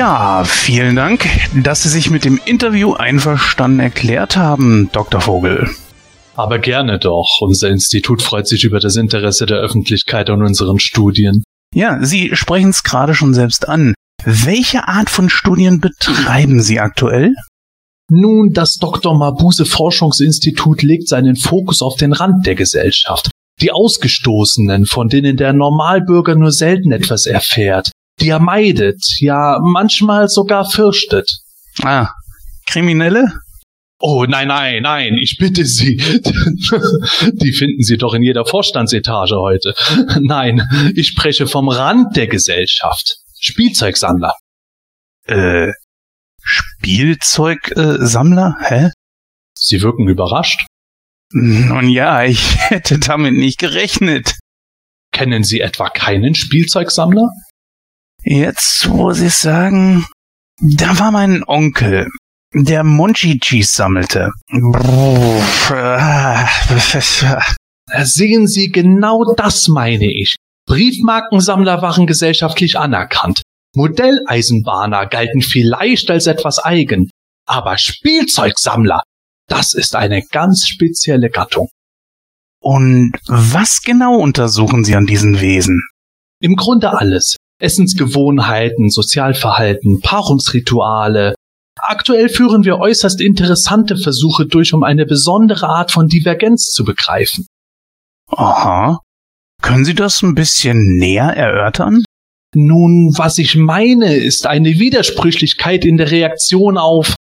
Ja, vielen Dank, dass Sie sich mit dem Interview einverstanden erklärt haben, Dr. Vogel. Aber gerne doch. Unser Institut freut sich über das Interesse der Öffentlichkeit an unseren Studien. Ja, Sie sprechen es gerade schon selbst an. Welche Art von Studien betreiben Sie aktuell? Nun, das Dr. Mabuse Forschungsinstitut legt seinen Fokus auf den Rand der Gesellschaft. Die Ausgestoßenen, von denen der Normalbürger nur selten etwas erfährt, die er meidet, ja manchmal sogar fürchtet. Ah, Kriminelle? Oh, nein, nein, nein, ich bitte Sie. Die finden Sie doch in jeder Vorstandsetage heute. Nein, ich spreche vom Rand der Gesellschaft. Spielzeugsammler. Äh, Spielzeugsammler? Hä? Sie wirken überrascht. Nun ja, ich hätte damit nicht gerechnet. Kennen Sie etwa keinen Spielzeugsammler? Jetzt, wo Sie es sagen, da war mein Onkel, der Monchichis sammelte. Sehen Sie, genau das meine ich. Briefmarkensammler waren gesellschaftlich anerkannt. Modelleisenbahner galten vielleicht als etwas eigen. Aber Spielzeugsammler, das ist eine ganz spezielle Gattung. Und was genau untersuchen Sie an diesen Wesen? Im Grunde alles. Essensgewohnheiten, Sozialverhalten, Paarungsrituale. Aktuell führen wir äußerst interessante Versuche durch, um eine besondere Art von Divergenz zu begreifen. Aha. Können Sie das ein bisschen näher erörtern? Nun, was ich meine, ist eine Widersprüchlichkeit in der Reaktion auf.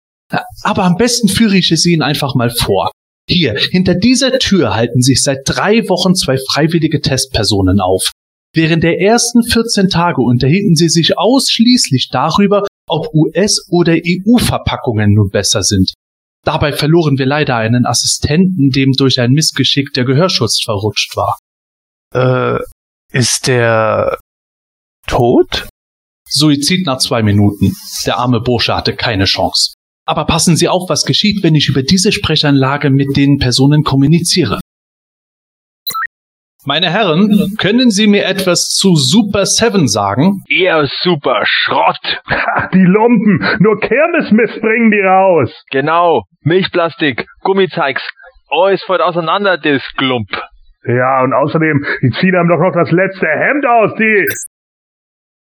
Aber am besten führe ich es Ihnen einfach mal vor. Hier, hinter dieser Tür halten sich seit drei Wochen zwei freiwillige Testpersonen auf. Während der ersten 14 Tage unterhielten sie sich ausschließlich darüber, ob US- oder EU-Verpackungen nun besser sind. Dabei verloren wir leider einen Assistenten, dem durch ein Missgeschick der Gehörschutz verrutscht war. Äh, ist der tot? Suizid nach zwei Minuten. Der arme Bursche hatte keine Chance. Aber passen Sie auf, was geschieht, wenn ich über diese Sprechanlage mit den Personen kommuniziere. Meine Herren, können Sie mir etwas zu Super 7 sagen? Eher super Schrott. die Lumpen, nur Kirmesmist bringen die raus. Genau, Milchplastik, Gummizeigs, alles fällt auseinander, das Glump. Ja, und außerdem, die ziehen einem doch noch das letzte Hemd aus, die...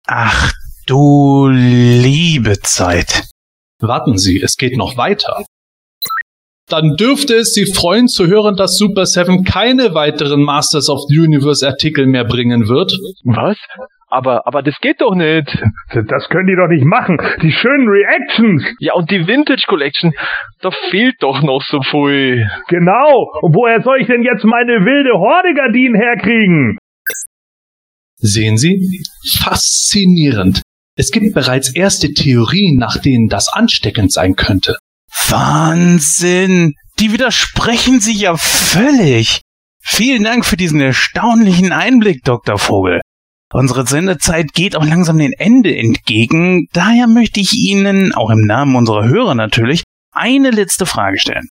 Ach du liebe Zeit. Warten Sie, es geht noch weiter dann dürfte es Sie freuen zu hören, dass Super 7 keine weiteren Masters of the Universe Artikel mehr bringen wird. Was? Aber, aber das geht doch nicht. Das können die doch nicht machen. Die schönen Reactions. Ja, und die Vintage Collection, da fehlt doch noch so viel. Genau. Und woher soll ich denn jetzt meine wilde Horde-Gardinen herkriegen? Sehen Sie? Faszinierend. Es gibt bereits erste Theorien, nach denen das ansteckend sein könnte. Wahnsinn! Die widersprechen sich ja völlig. Vielen Dank für diesen erstaunlichen Einblick, Dr. Vogel. Unsere Sendezeit geht auch langsam dem Ende entgegen. Daher möchte ich Ihnen, auch im Namen unserer Hörer natürlich, eine letzte Frage stellen.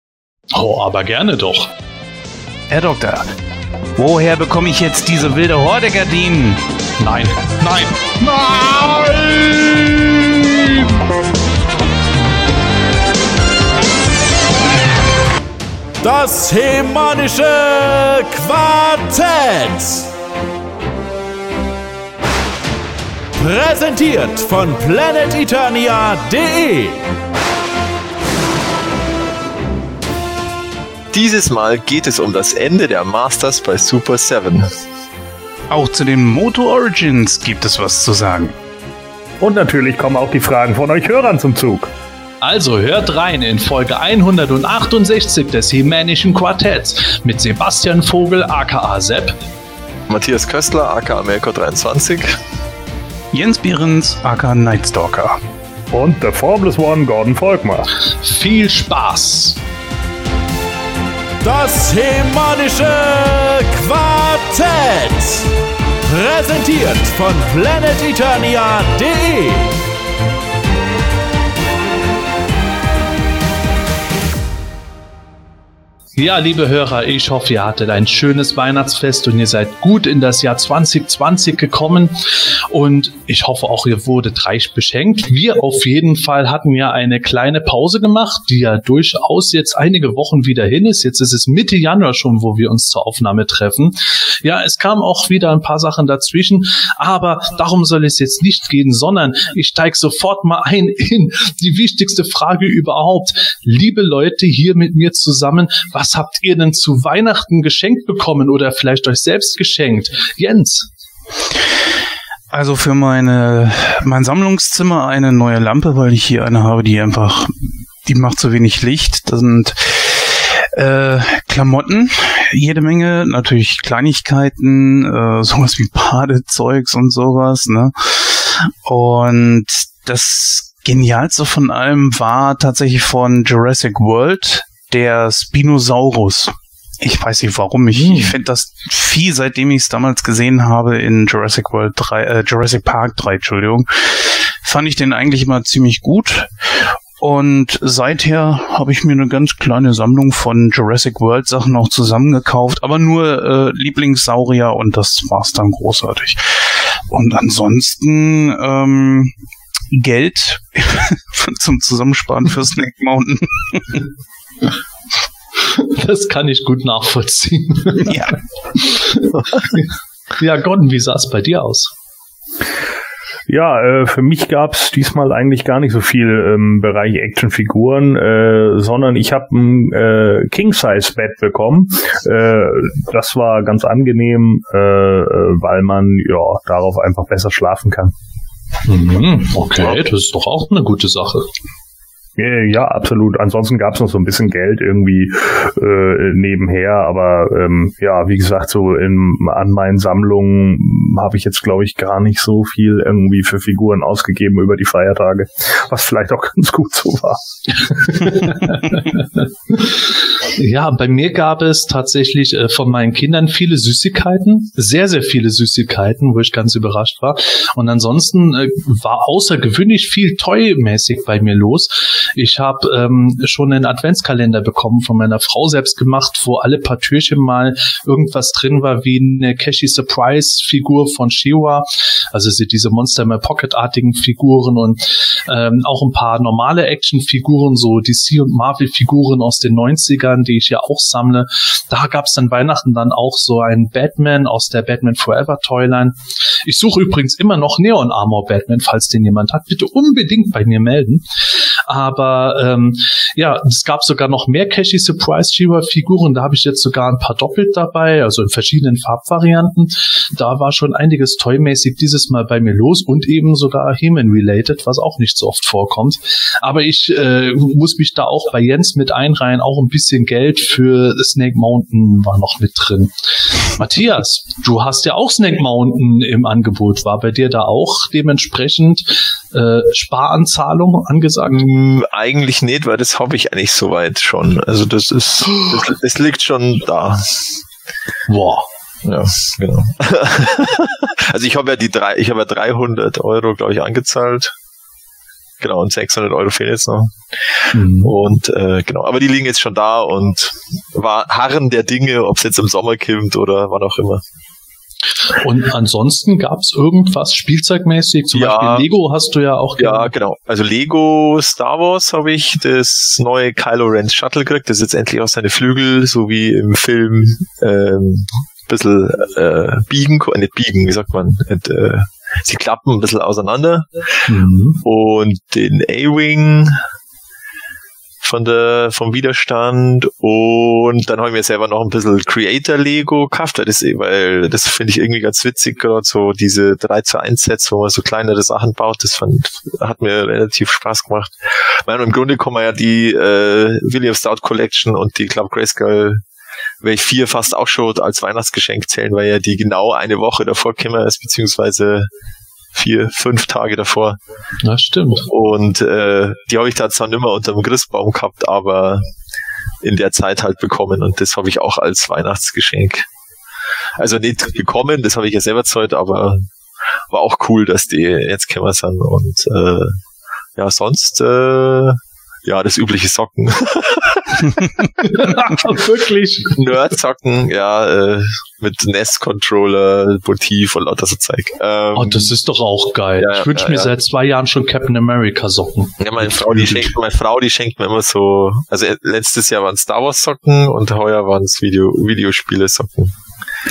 Oh, aber gerne doch. Herr Doktor, woher bekomme ich jetzt diese wilde Horde-Gardinen? Nein, nein, nein! Das Hemanische Quartett. Präsentiert von planeteternia.de. Dieses Mal geht es um das Ende der Masters bei Super 7. Auch zu den Moto Origins gibt es was zu sagen. Und natürlich kommen auch die Fragen von euch Hörern zum Zug. Also hört rein in Folge 168 des Hemänischen Quartetts mit Sebastian Vogel aka Sepp, Matthias Köstler aka Melko23, Jens Behrens aka Nightstalker und The Formless One Gordon Volkmar. Viel Spaß! Das Hemanische Quartett. Präsentiert von planeteternia.de. Ja, liebe Hörer, ich hoffe, ihr hattet ein schönes Weihnachtsfest und ihr seid gut in das Jahr 2020 gekommen. Und ich hoffe auch, ihr wurdet reich beschenkt. Wir auf jeden Fall hatten ja eine kleine Pause gemacht, die ja durchaus jetzt einige Wochen wieder hin ist. Jetzt ist es Mitte Januar schon, wo wir uns zur Aufnahme treffen. Ja, es kamen auch wieder ein paar Sachen dazwischen, aber darum soll es jetzt nicht gehen, sondern ich steige sofort mal ein in die wichtigste Frage überhaupt. Liebe Leute hier mit mir zusammen, was habt ihr denn zu Weihnachten geschenkt bekommen oder vielleicht euch selbst geschenkt? Jens. Also für meine, mein Sammlungszimmer eine neue Lampe, weil ich hier eine habe, die einfach, die macht zu wenig Licht. Das sind äh, Klamotten, jede Menge, natürlich Kleinigkeiten, äh, sowas wie Badezeugs und sowas, ne? Und das Genialste von allem war tatsächlich von Jurassic World der Spinosaurus. Ich weiß nicht warum. Ich, Hm. ich finde das Vieh, seitdem ich es damals gesehen habe in Jurassic World 3, äh, Jurassic Park 3, Entschuldigung, fand ich den eigentlich immer ziemlich gut. Und seither habe ich mir eine ganz kleine Sammlung von Jurassic World Sachen auch zusammengekauft, aber nur äh, Lieblingssaurier und das war's dann großartig. Und ansonsten ähm, Geld zum Zusammensparen für Snake Mountain. Das kann ich gut nachvollziehen. ja. Ja, Gordon, wie sah es bei dir aus? Ja, äh, für mich gab's diesmal eigentlich gar nicht so viel im Bereich Actionfiguren, äh, sondern ich habe ein äh, King-Size-Bett bekommen. Äh, das war ganz angenehm, äh, äh, weil man ja darauf einfach besser schlafen kann. Mhm, okay, das ist doch auch eine gute Sache. Äh, Ja, absolut. Ansonsten gab's noch so ein bisschen Geld irgendwie äh, nebenher, aber ähm, ja, wie gesagt, so in, an meinen Sammlungen habe ich jetzt, glaube ich, gar nicht so viel irgendwie für Figuren ausgegeben über die Feiertage, was vielleicht auch ganz gut so war. Ja, bei mir gab es tatsächlich äh, von meinen Kindern viele Süßigkeiten, sehr, sehr viele Süßigkeiten, wo ich ganz überrascht war. Und ansonsten äh, war außergewöhnlich viel Toy-mäßig bei mir los. Ich habe ähm, schon einen Adventskalender bekommen von meiner Frau selbst gemacht, wo alle paar Türchen mal irgendwas drin war, wie eine Cashy Surprise Figur von Shiwa. Also diese Monster in My Pocket-artigen Figuren und ähm, auch ein paar normale Actionfiguren, so DC und Marvel-Figuren aus den 90ern, die ich ja auch sammle. Da gab es dann Weihnachten dann auch so einen Batman aus der Batman Forever Toyline. Ich suche übrigens immer noch Neon Armor Batman, falls den jemand hat. Bitte unbedingt bei mir melden. Aber ähm, ja, es gab sogar noch mehr Cashy Surprise Shiva Figuren. Da habe ich jetzt sogar ein paar doppelt dabei, also in verschiedenen Farbvarianten. Da war schon einiges toymäßig dieses Mal bei mir los und eben sogar Heman related, was auch nicht so oft vorkommt. Aber ich äh, muss mich da auch bei Jens mit einreihen. Auch ein bisschen Geld für Snake Mountain war noch mit drin. Matthias, du hast ja auch Snake Mountain im Angebot. War bei dir da auch dementsprechend äh, Sparanzahlung angesagt? Mm, Eigentlich nicht, weil das habe ich eigentlich soweit schon. Also das ist, das, das liegt schon da. Boah. Ja, genau. also ich habe ja die drei, ich habe ja 300 Euro, glaube ich, angezahlt. Genau, und 600 Euro fehlen jetzt noch. Mhm. Und äh, genau, aber die liegen jetzt schon da und war harren der Dinge, ob es jetzt im Sommer kommt oder wann auch immer. Und ansonsten gab es irgendwas spielzeugmäßig? Zum Ja. Beispiel Lego hast du ja auch. Ja, genau. Also Lego Star Wars habe ich das neue Kylo Ren Shuttle gekriegt, das jetzt endlich auch seine Flügel, so wie im Film, ähm, bisschen äh, biegen, ko- nicht biegen, wie sagt man, und, äh, sie klappen ein bisschen auseinander. Mhm. Und den A-Wing von der, vom Widerstand. Und dann habe ich mir selber noch ein bisschen Creator Lego gekauft, das, weil das finde ich irgendwie ganz witzig, gerade so diese 3 zu 1 Sets, wo man so kleinere Sachen baut, das fand, hat mir relativ Spaß gemacht. Meine, im Grunde kommen ja die äh, William Stout Collection und die Club Grayskull werde ich vier fast auch schon als Weihnachtsgeschenk zählen, weil ja die genau eine Woche davor gekommen ist, beziehungsweise vier, fünf Tage davor. Das stimmt. Und äh, die habe ich da zwar nicht mehr unter dem Christbaum gehabt, aber in der Zeit halt bekommen und das habe ich auch als Weihnachtsgeschenk. Also nicht bekommen, das habe ich ja selber zahlt, aber war auch cool, dass die jetzt gekommen sind und äh, ja, sonst äh, ja, das übliche Socken. Wirklich. Nerd-Socken, ja, äh, mit NES-Controller, Motiv und lauter so Zeug. Ähm, Oh, das ist doch auch geil. Ja, ich wünsche ja, mir ja. seit zwei Jahren schon Captain America Socken. ja, meine Frau, die schenkt, meine Frau, die schenkt mir immer so, also äh, letztes Jahr waren Star Wars Socken und heuer waren es Video, Videospiele Socken.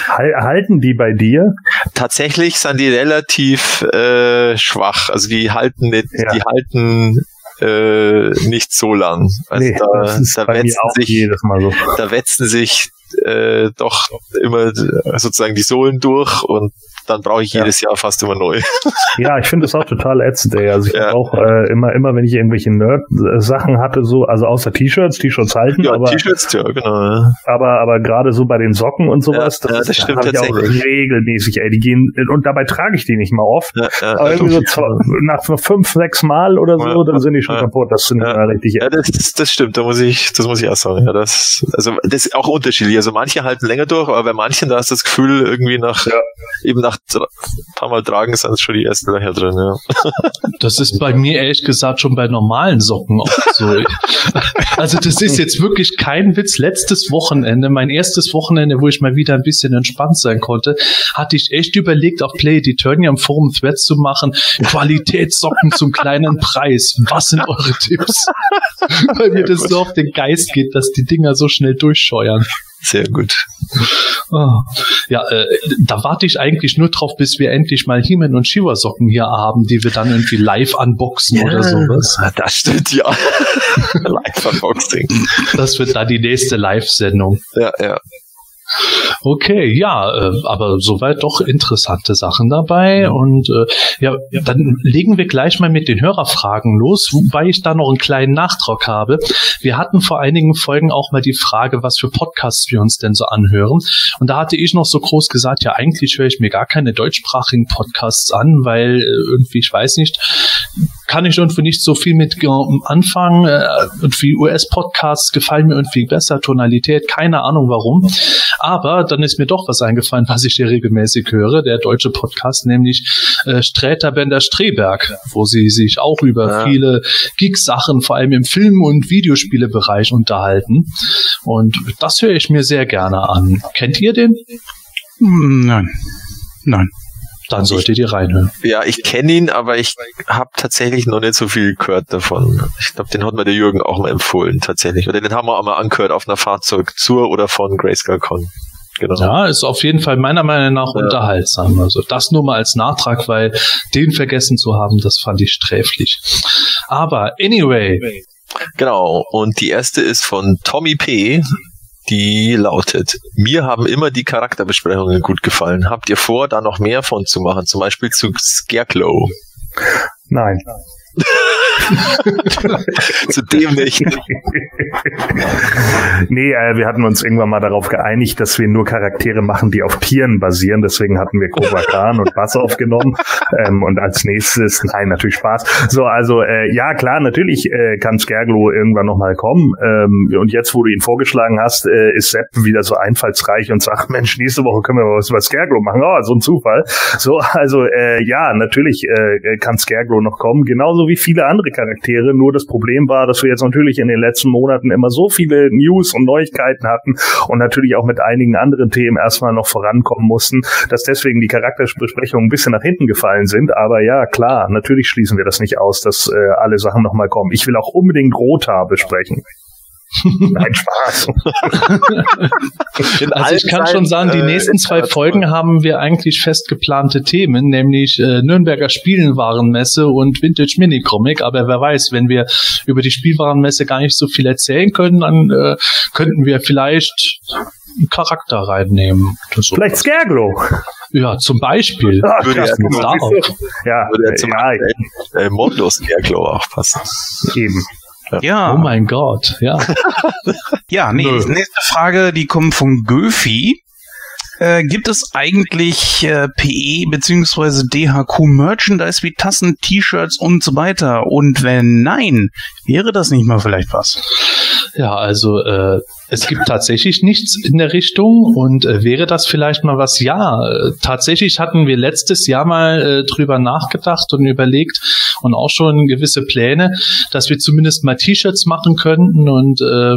Hal- Halten die bei dir? Tatsächlich sind die relativ äh, schwach, also die halten nicht, Ja. die halten äh, nicht so lang. Also nee, da, da wetzen sich so. da wetzen sich äh, doch immer sozusagen die Sohlen durch und dann brauche ich Ja. jedes Jahr fast immer neu. Ja, ich finde das auch total ätzend, ey. Also ich Ja. auch äh, immer, immer, wenn ich irgendwelche Nerd-Sachen hatte, so, also außer T-Shirts, T-Shirts halten, Ja, aber, T-Shirts, ja, genau. aber, aber gerade so bei den Socken und sowas, Ja, ja, das ist- stimmt hab ich auch tatsächlich. regelmäßig, ey. Die gehen, und dabei trage ich die nicht mal oft. Aber irgendwie so nach fünf, sechs Mal oder so, dann sind die schon kaputt. Das sind Ja. richtig ja, das, das stimmt, da muss ich, das muss ich auch sagen. Ja, das, also das ist auch unterschiedlich. Also manche halten länger durch, aber bei manchen da hast du das Gefühl, irgendwie nach eben nach dr- paar Mal tragen sind schon die ersten Löcher drin, ja. Das ist bei mir ehrlich gesagt schon bei normalen Socken auch so. Also das ist jetzt wirklich kein Witz. Letztes Wochenende, mein erstes Wochenende, wo ich mal wieder ein bisschen entspannt sein konnte, hatte ich echt überlegt, auf Play the Eternium Forum Threads zu machen. Qualitätssocken zum kleinen Preis. Was sind eure Tipps? Weil mir das so auf den Geist geht, dass die Dinger so schnell durchscheuern. Sehr gut. Ah, Ja, äh, da warte ich eigentlich nur drauf, bis wir endlich mal He-Man und Shiva Socken hier haben, die wir dann irgendwie live unboxen oder sowas. Das stimmt, ja. Live-Unboxing. Das wird dann die nächste Live-Sendung. Ja, ja. Okay, ja, äh, aber soweit doch interessante Sachen dabei. Und äh, ja, dann legen wir gleich mal mit den Hörerfragen los, wobei ich da noch einen kleinen Nachtrag habe. Wir hatten vor einigen Folgen auch mal die Frage, was für Podcasts wir uns denn so anhören. Und da hatte ich noch so groß gesagt, ja, eigentlich höre ich mir gar keine deutschsprachigen Podcasts an, weil äh, irgendwie, ich weiß nicht, kann ich irgendwie nicht so viel mit ge- anfangen. Äh, irgendwie US-Podcasts gefallen mir irgendwie besser, Tonalität, keine Ahnung warum. Aber dann ist mir doch was eingefallen, was ich hier regelmäßig höre, der deutsche Podcast, nämlich äh, Sträter Bender Streberg, wo sie sich auch über Ah. viele Geek-Sachen, vor allem im Film- und Videospielebereich unterhalten. Und das höre ich mir sehr gerne an. Kennt ihr den? Hm, Nein. Nein. Dann solltet ihr reinhören. Ja, ich kenne ihn, aber ich habe tatsächlich noch nicht so viel gehört davon. Ich glaube, den hat mir der Jürgen auch mal empfohlen, tatsächlich. Oder den haben wir auch mal angehört auf einer Fahrzeug zur oder von Grayscale Con. Genau. Ja, ist auf jeden Fall meiner Meinung nach Ja. unterhaltsam. Also das nur mal als Nachtrag, weil den vergessen zu haben, das fand ich sträflich. Aber anyway, Genau. Und die erste ist von Tommy P. Die lautet, mir haben immer die Charakterbesprechungen gut gefallen. Habt ihr vor, da noch mehr von zu machen? Zum Beispiel zu Scarecrow. Nein. zu dem nicht. nee, äh, wir hatten uns irgendwann mal darauf geeinigt, dass wir nur Charaktere machen, die auf Tieren basieren. Deswegen hatten wir Cobra Khan und Bass aufgenommen. Ähm, und als nächstes, nein, natürlich Spaß. So, also äh, ja, klar, natürlich äh, kann Skerglo irgendwann nochmal kommen. Ähm, und jetzt, wo du ihn vorgeschlagen hast, äh, ist Sepp wieder so einfallsreich und sagt, Mensch, nächste Woche können wir was über Skerglo machen. Oh, so ein Zufall. So, also äh, ja, natürlich äh, kann Scarecrow noch kommen, genauso wie viele andere Charaktere. Nur das Problem war, dass wir jetzt natürlich in den letzten Monaten immer so viele News und Neuigkeiten hatten und natürlich auch mit einigen anderen Themen erstmal noch vorankommen mussten, dass deswegen die Charakterbesprechungen ein bisschen nach hinten gefallen sind. Aber ja, klar, natürlich schließen wir das nicht aus, dass äh, alle Sachen nochmal kommen. Ich will auch unbedingt Rota besprechen. Nein, Spaß. In Also ich kann schon sagen, die äh, nächsten zwei. Folgen haben wir eigentlich fest geplante Themen, nämlich äh, Nürnberger Spielwarenmesse und Vintage Minicomic. Aber wer weiß, wenn wir über die Spielwarenmesse gar nicht so viel erzählen können, dann äh, könnten wir vielleicht einen Charakter reinnehmen. Vielleicht Scareglow. Ja, zum Beispiel. Ah, Würde krass, ja- Darauf. ja, Würde ja zum ja, äh, Mondo Scarecrow auch passen. eben. Ja. Oh mein Gott, ja. Ja, nee, Nö. nächste Frage, die kommt von Göfi. Äh, gibt es eigentlich äh, PE bzw. DHQ Merchandise wie Tassen, T-Shirts und so weiter? Und wenn nein, wäre das nicht mal vielleicht was? Ja, also äh, Es gibt tatsächlich nichts in der Richtung und äh, wäre das vielleicht mal was? Ja, äh, tatsächlich hatten wir letztes Jahr mal äh, drüber nachgedacht und überlegt und auch schon gewisse Pläne, dass wir zumindest mal T-Shirts machen könnten und äh,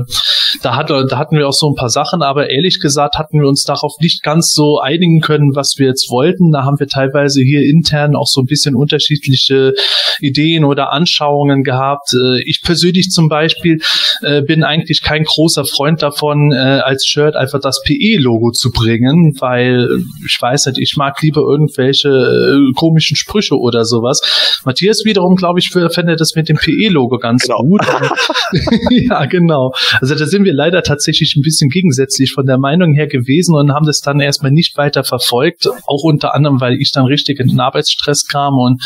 da, hat, da hatten wir auch so ein paar Sachen, aber ehrlich gesagt hatten wir uns darauf nicht ganz so einigen können, was wir jetzt wollten. Da haben wir teilweise hier intern auch so ein bisschen unterschiedliche Ideen oder Anschauungen gehabt. Äh, ich persönlich zum Beispiel äh, bin eigentlich kein großer Freund davon, äh, als Shirt einfach das PE-Logo zu bringen, weil ich weiß nicht, ich mag lieber irgendwelche äh, komischen Sprüche oder sowas. Matthias wiederum, glaube ich, fände das mit dem PE-Logo ganz Genau. gut. ja, genau. Also da sind wir leider tatsächlich ein bisschen gegensätzlich von der Meinung her gewesen und haben das dann erstmal nicht weiter verfolgt. Auch unter anderem, weil ich dann richtig in den Arbeitsstress kam und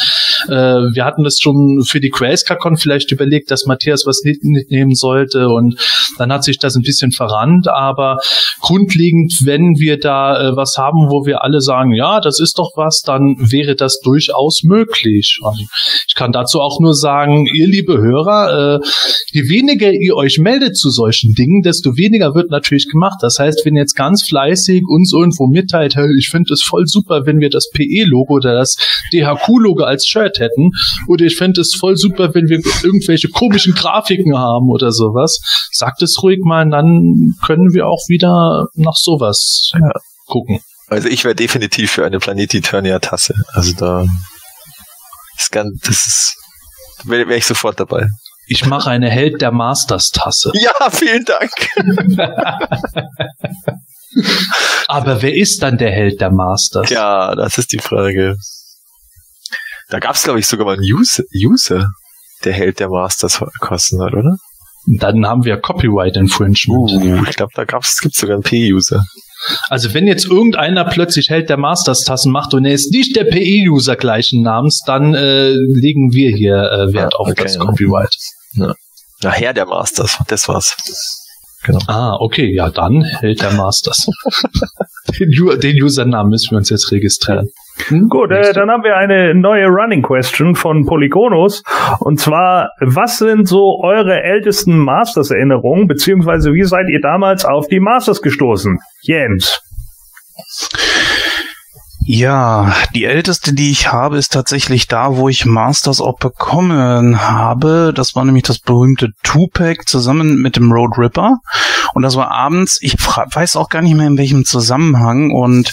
äh, wir hatten das schon für die Grayscale-Con vielleicht überlegt, dass Matthias was mitnehmen sollte und dann hat sich das ein bisschen verrannt, aber grundlegend, wenn wir da äh, was haben, wo wir alle sagen, ja, das ist doch was, dann wäre das durchaus möglich. Und ich kann dazu auch nur sagen, ihr liebe Hörer, äh, je weniger ihr euch meldet zu solchen Dingen, desto weniger wird natürlich gemacht. Das heißt, wenn jetzt ganz fleißig uns irgendwo mitteilt, hey, ich finde es voll super, wenn wir das PE-Logo oder das DHQ-Logo als Shirt hätten, oder ich fände es voll super, wenn wir irgendwelche komischen Grafiken haben oder sowas, sagt es ruhig mal, dann können wir auch wieder nach sowas gucken. Also ich wäre definitiv für eine Planet Eternia Tasse. Also da ist ganz, das ist, wäre wär ich sofort dabei. Ich mache eine Held der Masters-Tasse. Ja, vielen Dank. Aber wer ist dann der Held der Masters? Ja, das ist die Frage. Da gab es, glaube ich, sogar mal einen User, User, der Held der Masters kosten hat, oder? Dann haben wir Copyright Infringement. Uh, ich glaube, da gab's, gibt's sogar einen P-User. Also wenn jetzt irgendeiner plötzlich Held der Masters-Tassen macht und er ist nicht der PE-User gleichen Namens, dann äh, legen wir hier äh, Wert Ah, auf okay, das ja. Copyright. Na, Herr der Masters, das war's. Ah, okay, ja dann Held der Masters. den, den Usernamen müssen wir uns jetzt registrieren. Hm? Gut, äh, dann haben wir eine neue Running Question von Polygonus. Und zwar, was sind so eure ältesten Masters-Erinnerungen, beziehungsweise wie seid ihr damals auf die Masters gestoßen? Jens. Ja, die älteste, die ich habe, ist tatsächlich da, wo ich Masters auch bekommen habe. Das war nämlich das berühmte Two-Pack zusammen mit dem Road Ripper. Und das war abends, ich weiß auch gar nicht mehr in welchem Zusammenhang und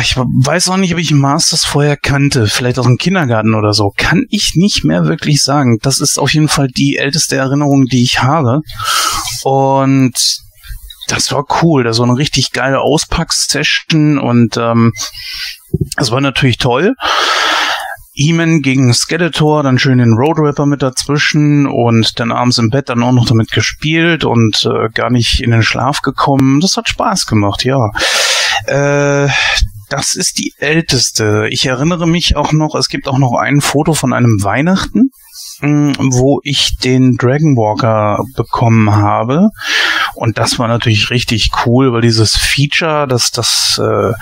ich weiß auch nicht, ob ich Masters vorher kannte, vielleicht aus dem Kindergarten oder so. Kann ich nicht mehr wirklich sagen. Das ist auf jeden Fall die älteste Erinnerung, die ich habe. Und das war cool. Das war eine richtig geile Auspack-Session und ähm, das war natürlich toll. He-Man gegen Skeletor, dann schön den Road Rapper mit dazwischen und dann abends im Bett dann auch noch damit gespielt und äh, gar nicht in den Schlaf gekommen. Das hat Spaß gemacht, ja. Äh, das ist die älteste. Ich erinnere mich auch noch, es gibt auch noch ein Foto von einem Weihnachten, mh, wo ich den Dragon Walker bekommen habe. Und das war natürlich richtig cool, weil dieses Feature, das, das äh,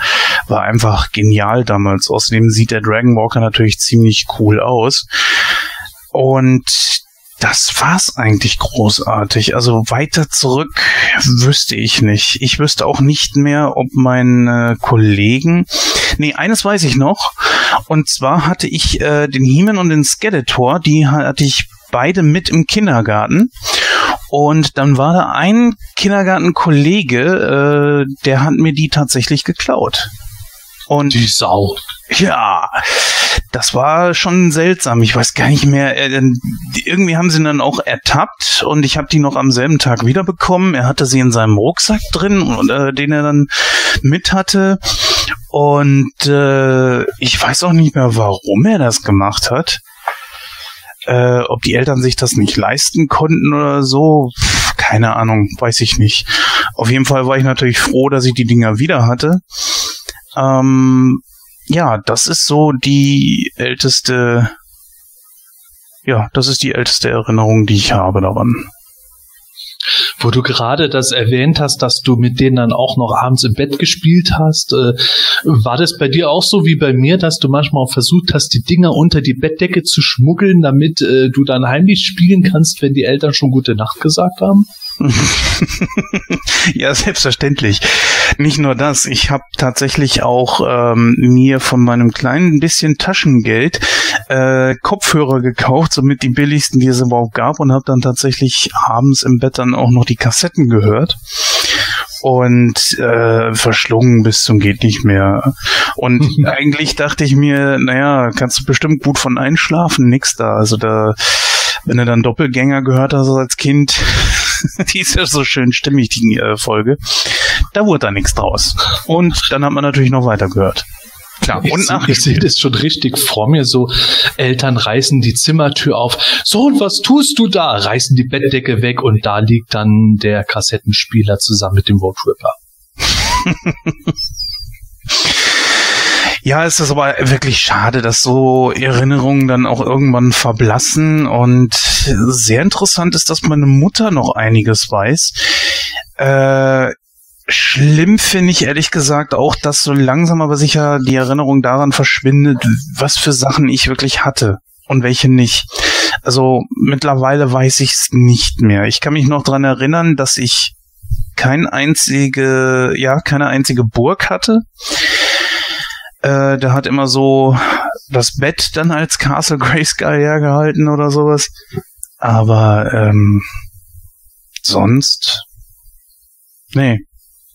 war einfach genial damals. Außerdem sieht der Dragon Walker natürlich ziemlich cool aus. Und das war's eigentlich großartig. Also weiter zurück wüsste ich nicht. Ich wüsste auch nicht mehr, ob meine Kollegen. Nee, eines weiß ich noch. Und zwar hatte ich äh, den He-Man und den Skeletor, die hatte ich beide mit im Kindergarten. Und dann war da ein Kindergartenkollege, äh, der hat mir die tatsächlich geklaut. Und Die Sau. ja, das war schon seltsam. Ich weiß gar nicht mehr. äh, Irgendwie haben sie ihn dann auch ertappt und ich habe die noch am selben Tag wiederbekommen. Er hatte sie in seinem Rucksack drin, und, äh, den er dann mit hatte. Und äh, ich weiß auch nicht mehr, warum er das gemacht hat. Äh, ob die Eltern sich das nicht leisten konnten oder so, Pff, keine Ahnung, weiß ich nicht. Auf jeden Fall war ich natürlich froh, dass ich die Dinger wieder hatte. Ähm, ja, das ist so die älteste, ja, das ist die älteste Erinnerung, die ich habe daran. Wo du gerade das erwähnt hast, dass du mit denen dann auch noch abends im Bett gespielt hast, äh, war das bei dir auch so wie bei mir, dass du manchmal auch versucht hast, die Dinger unter die Bettdecke zu schmuggeln, damit äh, du dann heimlich spielen kannst, wenn die Eltern schon gute Nacht gesagt haben? ja, selbstverständlich. Nicht nur das, ich habe tatsächlich auch ähm, mir von meinem kleinen bisschen Taschengeld äh, Kopfhörer gekauft, somit die billigsten, die es überhaupt gab, und habe dann tatsächlich abends im Bett dann auch noch die Kassetten gehört und äh, verschlungen bis zum geht nicht mehr. Und eigentlich dachte ich mir, naja, kannst du bestimmt gut von einschlafen, nix da. Also da, wenn du dann Doppelgänger gehört hast als Kind, die ist ja so schön stimmig, die äh, Folge, da wurde da nichts draus. Und dann hat man natürlich noch weiter gehört. Klar, Ich, und ich sehe das schon richtig vor mir, so Eltern reißen die Zimmertür auf. Sohn, was tust du da? Reißen die Bettdecke weg und da liegt dann der Kassettenspieler zusammen mit dem Road Ripper. Ja, es ist aber wirklich schade, dass so Erinnerungen dann auch irgendwann verblassen. Und sehr interessant ist, dass meine Mutter noch einiges weiß. Äh, schlimm finde ich ehrlich gesagt auch, dass so langsam aber sicher die Erinnerung daran verschwindet, was für Sachen ich wirklich hatte und welche nicht. Also mittlerweile weiß ich es nicht mehr. Ich kann mich noch dran erinnern, dass ich kein einzige, ja, keine einzige Burg hatte. Äh, der hat immer so das Bett dann als Castle Grayskull hergehalten oder sowas. Aber ähm, sonst, nee,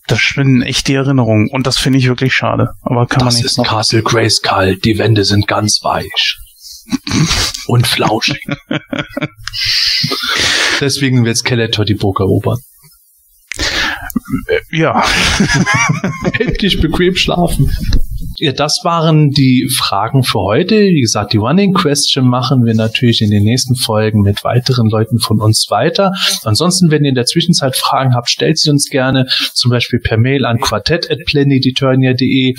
das schwinden echt die Erinnerungen und das finde ich wirklich schade. Aber kann man Das nicht ist noch. Castle Grayskull. Die Wände sind ganz weich. Und flauschig. Deswegen wird Skeletor die Burg erobern. Ja, Endlich bequem schlafen. Ja, das waren die Fragen für heute. Wie gesagt, die Running Question machen wir natürlich in den nächsten Folgen mit weiteren Leuten von uns weiter. Ansonsten, wenn ihr in der Zwischenzeit Fragen habt, stellt sie uns gerne zum Beispiel per Mail an quartett.planeteturnier.de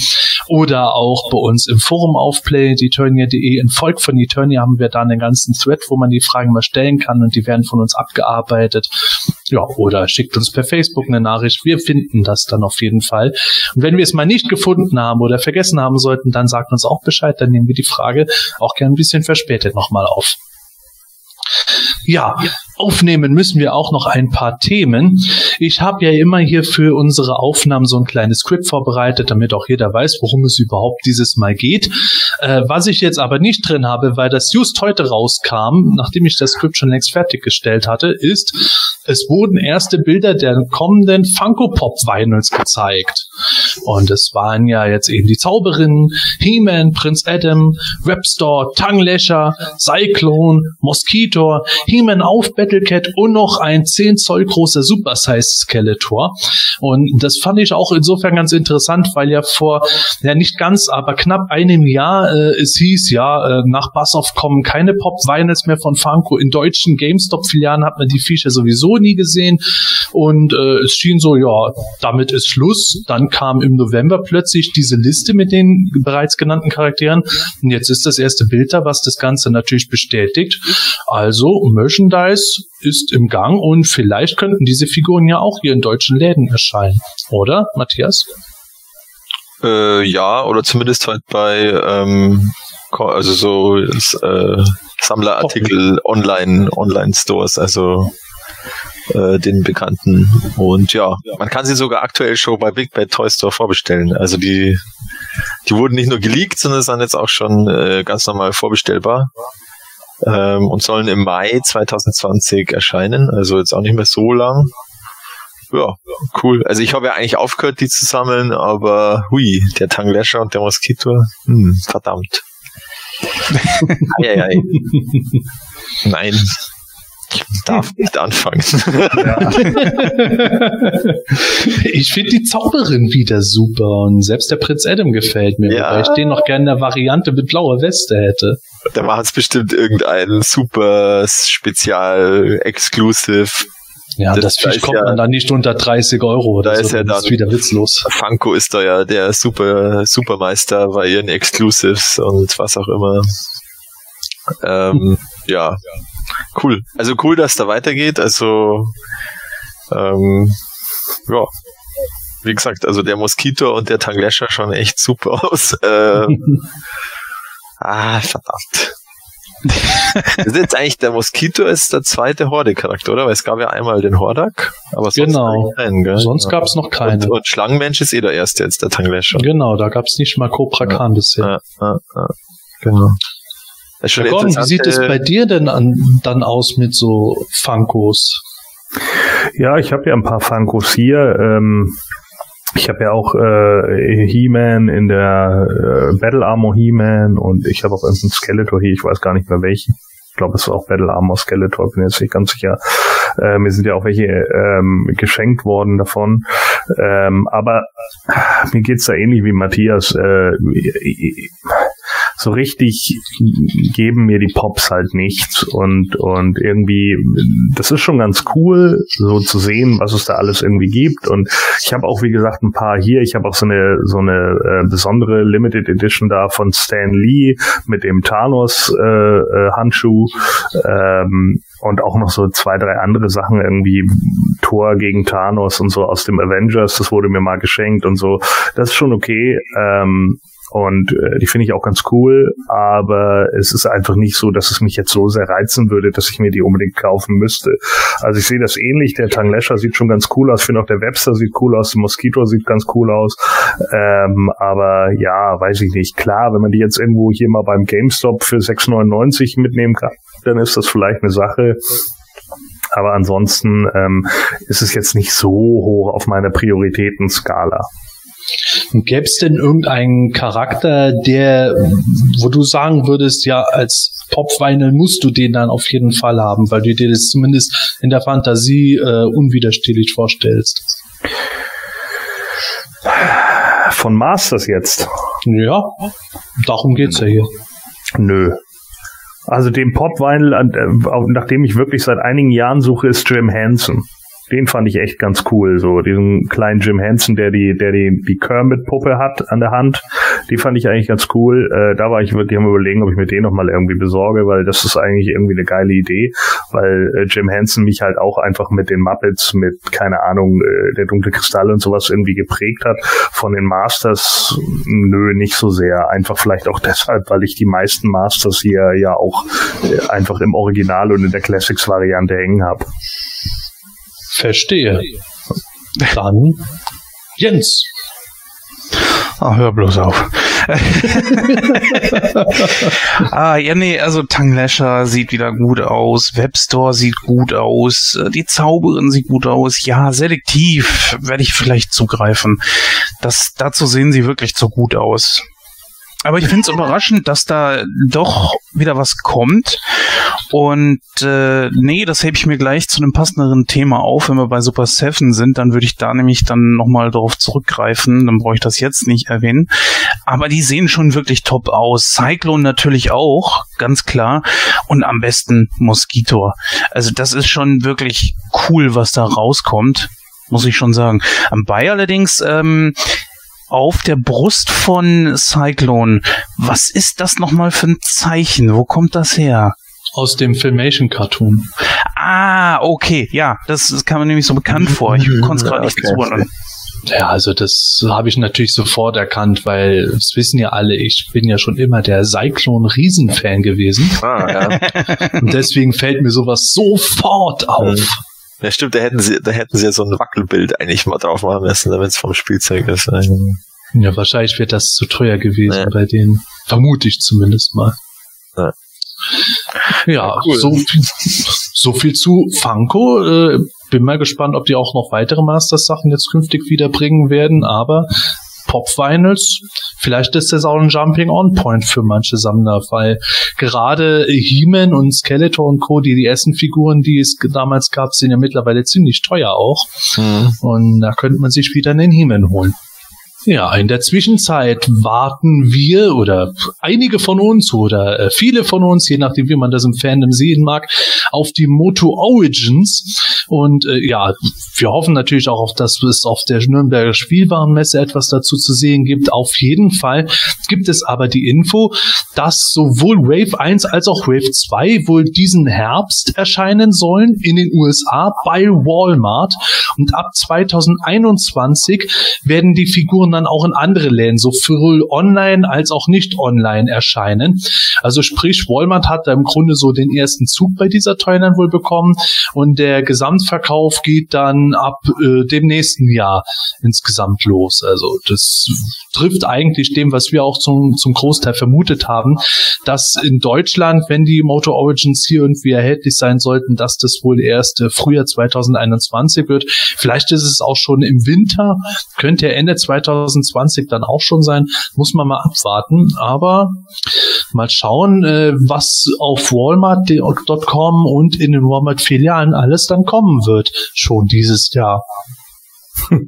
oder auch bei uns im Forum auf planeteturnier.de. In Volk von Eternia haben wir da einen ganzen Thread, wo man die Fragen mal stellen kann und die werden von uns abgearbeitet. Ja, oder schickt uns per Facebook eine Nachricht. Wir finden das dann auf jeden Fall. Und wenn wir es mal nicht gefunden haben oder vergessen haben sollten, dann sagt uns auch Bescheid. Dann nehmen wir die Frage auch gern ein bisschen verspätet nochmal auf. Ja, aufnehmen müssen wir auch noch ein paar Themen. Ich habe ja immer hier für unsere Aufnahmen so ein kleines Skript vorbereitet, damit auch jeder weiß, worum es überhaupt dieses Mal geht. Äh, was ich jetzt aber nicht drin habe, weil das just heute rauskam, nachdem ich das Skript schon längst fertiggestellt hatte, ist, es wurden erste Bilder der kommenden Funko Pop Vinyls gezeigt. Und es waren ja jetzt eben die Zauberinnen, He-Man, Prinz Adam, Rapstor, Tanglasher, Cyclone, Mosquito, He-Man auf Battlecat und noch ein 10 Zoll großer Super-Sized Skeletor. Und das fand ich auch insofern ganz interessant, weil ja vor, ja nicht ganz, aber knapp einem Jahr äh, es hieß, ja, äh, nach Bassoff kommen keine Pop-Vinyls mehr von Funko. In deutschen GameStop-Filialen hat man die Viecher sowieso nie gesehen. Und äh, es schien so, ja, damit ist Schluss. Dann kam im November plötzlich diese Liste mit den bereits genannten Charakteren. Und jetzt ist das erste Bild da, was das Ganze natürlich bestätigt. Also Merchandise ist im Gang und vielleicht könnten diese Figuren ja auch hier in deutschen Läden erscheinen. Oder, Matthias? Äh, ja, oder zumindest halt bei ähm, also so äh, Sammlerartikel online, Online-Stores, also äh, den bekannten. Und ja, man kann sie sogar aktuell schon bei Big Bad Toy Store vorbestellen. Also die, die wurden nicht nur geleakt, sondern sind jetzt auch schon äh, ganz normal vorbestellbar. Ähm, und sollen im Mai 2020 erscheinen, also jetzt auch nicht mehr so lang. Ja, cool. Also ich habe ja eigentlich aufgehört, die zu sammeln, aber hui, der Tanglasher und der Moskito, hm, verdammt. Eieiei. Nein, ich darf nicht anfangen. ich finde die Zauberin wieder super und selbst der Prinz Adam gefällt mir, Ja. wobei ich den noch gerne in der Variante mit blauer Weste hätte. da war es bestimmt irgendein super Spezial Exclusive. Ja, Das- das, da Viech kommt ja- man dann nicht unter 30 Euro oder Da so, ist ja dann ist wieder witzlos. Funko ist da ja der super Supermeister bei ihren Exclusives und was auch immer. Ähm, ja, cool. Also cool, dass da weitergeht. Also ähm, ja, wie gesagt, also der Moskito und der Tanglasher schauen echt super aus. Ähm, ah, verdammt. Das ist jetzt eigentlich der Moskito ist der zweite Horde-Charakter, oder? Weil es gab ja einmal den Hordak, aber sonst Genau. keinen, gell? Sonst gab es noch keine. Und, und Schlangenmensch ist eh der erste jetzt, der Tanglescher. Genau, da gab es nicht mal Cobra Khan bisher. Ja, ja, ja, genau. Das ist schon Gordon, wie sieht es interessante- bei dir denn an, dann aus mit so Funkos? Ja, ich habe ja ein paar Funkos hier. Ähm, ich habe ja auch äh, He-Man in der äh, Battle Armor He-Man und ich habe auch irgendeinen Skeletor hier, ich weiß gar nicht mehr welchen. Ich glaube, es war auch Battle Armor Skeletor, bin jetzt nicht ganz sicher. Äh, mir sind ja auch welche ähm, geschenkt worden davon. Ähm, aber mir geht's da ähnlich wie Matthias. Äh, so richtig geben mir die Pops halt nichts. Und und irgendwie das ist schon ganz cool so zu sehen was es da alles irgendwie gibt. Und ich habe auch wie gesagt ein paar hier. Ich habe auch so eine so eine äh, besondere Limited Edition da von Stan Lee mit dem Thanos äh, äh, Handschuh. Ähm, und auch noch so zwei drei andere Sachen irgendwie. Thor gegen Thanos und so aus dem Avengers. Das wurde mir mal geschenkt und so. Das ist schon okay. Ähm, und äh, die finde ich auch ganz cool, aber es ist einfach nicht so, dass es mich jetzt so sehr reizen würde, dass ich mir die unbedingt kaufen müsste. Also ich sehe das ähnlich, der Tanglescher sieht schon ganz cool aus, ich finde auch der Webster sieht cool aus, der Mosquito sieht ganz cool aus, ähm, aber ja, weiß ich nicht. Klar, wenn man die jetzt irgendwo hier mal beim GameStop für 6,99 mitnehmen kann, dann ist das vielleicht eine Sache. Aber ansonsten ähm, ist es jetzt nicht so hoch auf meiner Prioritätenskala. Gäbe es denn irgendeinen Charakter, der, wo du sagen würdest, ja, als Popvinyl musst du den dann auf jeden Fall haben, weil du dir das zumindest in der Fantasie äh, unwiderstehlich vorstellst? Von Masters jetzt. Ja, darum geht's ja hier. Nö. Also den Pop-Vinyl, an- äh, auf- nach dem ich wirklich seit einigen Jahren suche, ist Jim Henson. Den fand ich echt ganz cool, so diesen kleinen Jim Henson, der die, der die, die Kermit-Puppe hat an der Hand. Die fand ich eigentlich ganz cool. Äh, da war ich wirklich am überlegen, ob ich mir den nochmal irgendwie besorge, weil das ist eigentlich irgendwie eine geile Idee, weil äh, Jim Henson mich halt auch einfach mit den Muppets, mit, keine Ahnung, äh, der dunkle Kristall und sowas irgendwie geprägt hat. Von den Masters, nö, nicht so sehr. Einfach vielleicht auch deshalb, weil ich die meisten Masters hier ja auch äh, einfach im Original und in der Classics-Variante hängen habe. Verstehe. Dann Jens. Ah, hör bloß auf. ah, ja, nee, also Tanglescher sieht wieder gut aus, Webstore sieht gut aus, äh, die Zauberin sieht gut aus. Ja, selektiv werde ich vielleicht zugreifen. Das, dazu sehen sie wirklich zu gut aus. Aber ich finde es überraschend, dass da doch wieder was kommt. Und äh, nee, das hebe ich mir gleich zu einem passenderen Thema auf. Wenn wir bei Super Seven sind, dann würde ich da nämlich dann nochmal darauf zurückgreifen. Dann brauche ich das jetzt nicht erwähnen. Aber die sehen schon wirklich top aus. Cyclone natürlich auch, ganz klar. Und am besten Mosquito. Also das ist schon wirklich cool, was da rauskommt. Muss ich schon sagen. Am Bay allerdings, ähm, auf der Brust von Cyclone. Was ist das nochmal für ein Zeichen? Wo kommt das her? Aus dem Filmation-Cartoon. Ah, okay, ja, das, das kam mir nämlich so bekannt vor. Ich konnte es gerade nicht Okay. zuordnen. Ja, also das habe ich natürlich sofort erkannt, weil das wissen ja alle, ich bin ja schon immer der Cyclone-Riesenfan gewesen. Ah, ja. Und deswegen fällt mir sowas sofort auf. Ja, stimmt, da hätten sie, da hätten sie ja so ein Wackelbild eigentlich mal drauf machen müssen, damit es vom Spielzeug ist. Ja, wahrscheinlich wird das zu teuer gewesen Ja. bei denen. Vermute ich zumindest mal. Ja. Ja, Cool. so, viel, so viel zu Funko. Äh, bin mal gespannt, ob die auch noch weitere Masters-Sachen jetzt künftig wieder bringen werden, aber Pop-Vinyls, vielleicht ist das auch ein Jumping-On-Point für manche Sammler, weil gerade He-Man und Skeletor und Co., die, die ersten Figuren, die es damals gab, sind ja mittlerweile ziemlich teuer auch. Mhm. Und da könnte man sich wieder einen He-Man holen. Ja, in der Zwischenzeit warten wir oder einige von uns oder äh, viele von uns, je nachdem wie man das im Fandom sehen mag, auf die Moto Origins. Und äh, ja, wir hoffen natürlich auch, dass es auf der Nürnberger Spielwarenmesse etwas dazu zu sehen gibt. Auf jeden Fall gibt es aber die Info, dass sowohl Wave 1 als auch Wave 2 wohl diesen Herbst erscheinen sollen in den USA bei Walmart. Und ab 2021 werden die Figuren dann auch in andere Läden, sowohl online als auch nicht online erscheinen. Also sprich, Walmart hat da im Grunde so den ersten Zug bei dieser Toyline wohl bekommen und der Gesamtverkauf geht dann ab äh, dem nächsten Jahr insgesamt los. Also das trifft eigentlich dem, was wir auch zum, zum Großteil vermutet haben, dass in Deutschland, wenn die Motor Origins hier irgendwie erhältlich sein sollten, dass das wohl erst äh, Frühjahr 2021 wird. Vielleicht ist es auch schon im Winter, könnte Ende 2020 dann auch schon sein, muss man mal abwarten. Aber mal schauen, äh, was auf Walmart.com und in den Walmart-Filialen alles dann kommen wird, schon dieses Jahr.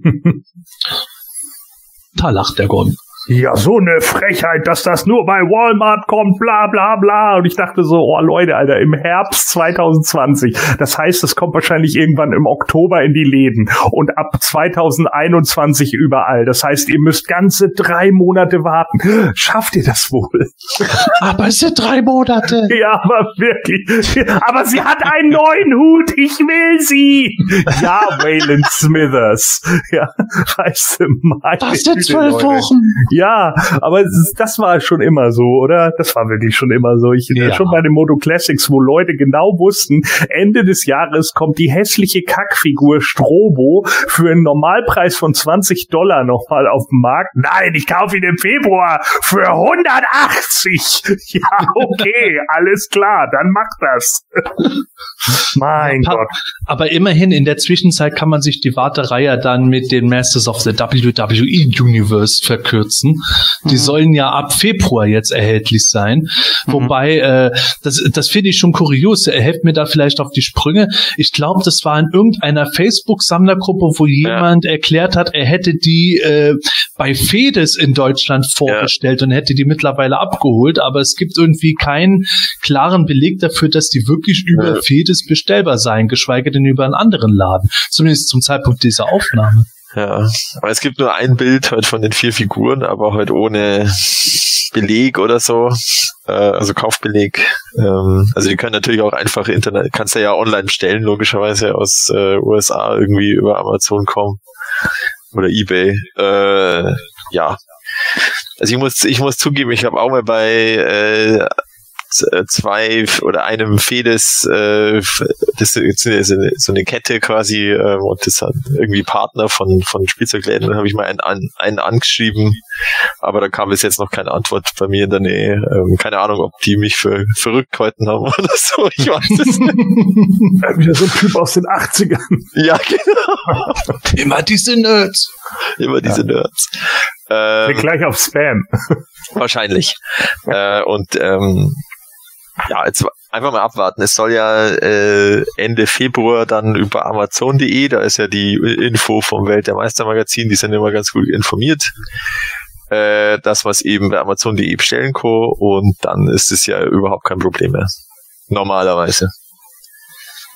da lacht der Gon. Ja, so eine Frechheit, dass das nur bei Walmart kommt, bla bla bla. Und ich dachte so, oh Leute, Alter, im Herbst 2020. Das heißt, es kommt wahrscheinlich irgendwann im Oktober in die Läden und ab 2021 überall. Das heißt, ihr müsst ganze drei Monate warten. Schafft ihr das wohl? Aber es sind drei Monate. Ja, aber wirklich. Aber sie hat einen neuen Hut. Ich will sie. Ja, Waylon Smithers. Ja, weißt du, meine Das sind zwölf. Wochen. Ja, aber ist- das war schon immer so, oder? Das war wirklich schon immer so. Ich, Ja. Schon bei den Moto Classics, wo Leute genau wussten, Ende des Jahres kommt die hässliche Kackfigur Strobo für einen Normalpreis von 20 Dollar nochmal auf den Markt. Nein, ich kaufe ihn im Februar für 180. Ja, okay, alles klar, dann mach das. mein Pa- Gott. Aber immerhin in der Zwischenzeit kann man sich die Warterei ja dann mit den Masters of the WWE Universe verkürzen. Die sollen ja ab Februar jetzt erhältlich sein. Wobei, äh, das, das finde ich schon kurios. Er hilft mir da vielleicht auf die Sprünge. Ich glaube, das war in irgendeiner Facebook-Sammlergruppe, wo jemand erklärt hat, er hätte die äh, bei Fedes in Deutschland vorgestellt und hätte die mittlerweile abgeholt. Aber es gibt irgendwie keinen klaren Beleg dafür, dass die wirklich über Ja. Fedes bestellbar seien, geschweige denn über einen anderen Laden. Zumindest zum Zeitpunkt dieser Aufnahme. Ja, aber es gibt nur ein Bild heute von den vier Figuren, aber heute ohne Beleg oder so, äh, also Kaufbeleg. Ähm, also die können natürlich auch einfach Internet, kannst du ja online bestellen, logischerweise aus äh, USA irgendwie über Amazon kommen oder eBay. Äh, ja, also ich muss, ich muss zugeben, ich habe auch mal bei äh, zwei f- oder einem Fedes, äh, das ist so eine, Kette quasi ähm, und das hat irgendwie Partner von von Spielzeugläden, dann habe ich mal einen, einen angeschrieben, aber da kam bis jetzt noch keine Antwort bei mir in der Nähe. Ähm, keine Ahnung, ob die mich für verrückt gehalten haben oder so, ich weiß es nicht. Wieder so ein Typ aus den 80ern. Ja, genau, Immer diese Nerds. immer diese Nerds. Ähm, Gleich auf Spam. Wahrscheinlich. Äh, und ähm, ja, jetzt einfach mal abwarten. Es soll ja äh, Ende Februar dann über Amazon.de, da ist ja die Info vom Welt der Meister Magazin, die sind immer ganz gut informiert. Äh, das, was eben bei Amazon.de bestellen kann und dann ist es ja überhaupt kein Problem mehr. Normalerweise.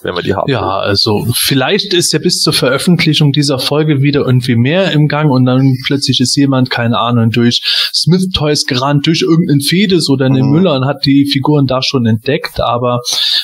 Wenn man die haben. Ja, also vielleicht ist ja bis zur Veröffentlichung dieser Folge wieder irgendwie mehr im Gang und dann plötzlich ist jemand, keine Ahnung, durch Smith Toys gerannt, durch irgendeinen Fedes oder einen Mhm. Müller und hat die Figuren da schon entdeckt, aber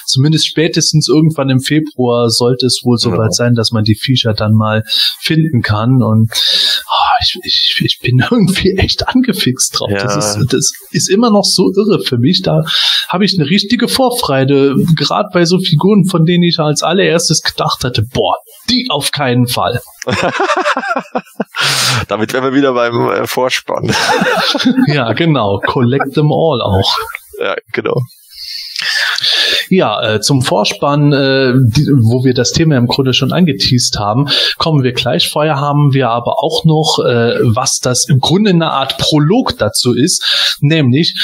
zumindest spätestens irgendwann im Februar sollte es wohl soweit Genau. sein, dass man die Viecher dann mal finden kann und ah, ich, ich, ich bin irgendwie echt angefixt drauf. Ja. Das, ist, das ist immer noch so irre für mich. Da habe ich eine richtige Vorfreude, gerade bei so Figuren, von denen ich als allererstes gedacht hatte, boah, die auf keinen Fall. Damit wären wir wieder beim äh, Vorspann. Ja, genau. Collect them all auch. ja, genau. Ja, äh, zum Vorspann, äh, die, wo wir das Thema im Grunde schon angeteased haben, kommen wir gleich. Vorher haben wir aber auch noch, äh, was das im Grunde eine Art Prolog dazu ist, nämlich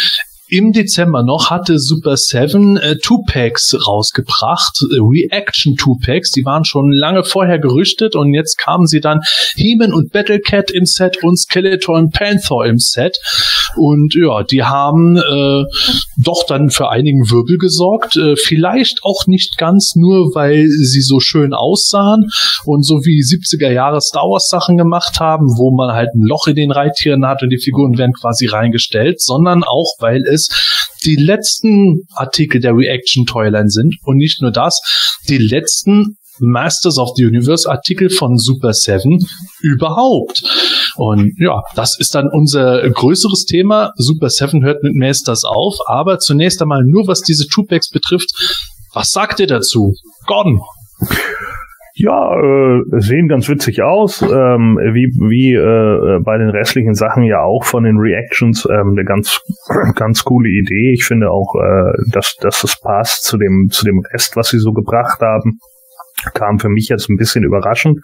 im Dezember noch hatte Super 7 äh, Two-Packs rausgebracht, äh, Reaction Two-Packs, die waren schon lange vorher gerüchtet und jetzt kamen sie dann He-Man und Battlecat im Set und Skeletor und Panther im Set. Und ja, die haben äh, doch dann für einigen Wirbel gesorgt, äh, vielleicht auch nicht ganz nur, weil sie so schön aussahen und so wie 70er Jahre Star Wars Sachen gemacht haben, wo man halt ein Loch in den Reittieren hat und die Figuren werden quasi reingestellt, sondern auch, weil es die letzten Artikel der Reaction Toyline sind und nicht nur das, die letzten Masters of the Universe Artikel von Super 7 überhaupt. Und ja, das ist dann unser größeres Thema. Super 7 hört mit Masters auf, aber zunächst einmal nur was diese Two-Packs betrifft. Was sagt ihr dazu? Gordon? Ja, äh, sehen ganz witzig aus, ähm, wie wie äh, bei den restlichen Sachen ja auch von den Reactions ähm, eine ganz ganz coole Idee. Ich finde auch, äh, dass dass es passt zu dem zu dem Rest, was sie so gebracht haben kam für mich jetzt ein bisschen überraschend,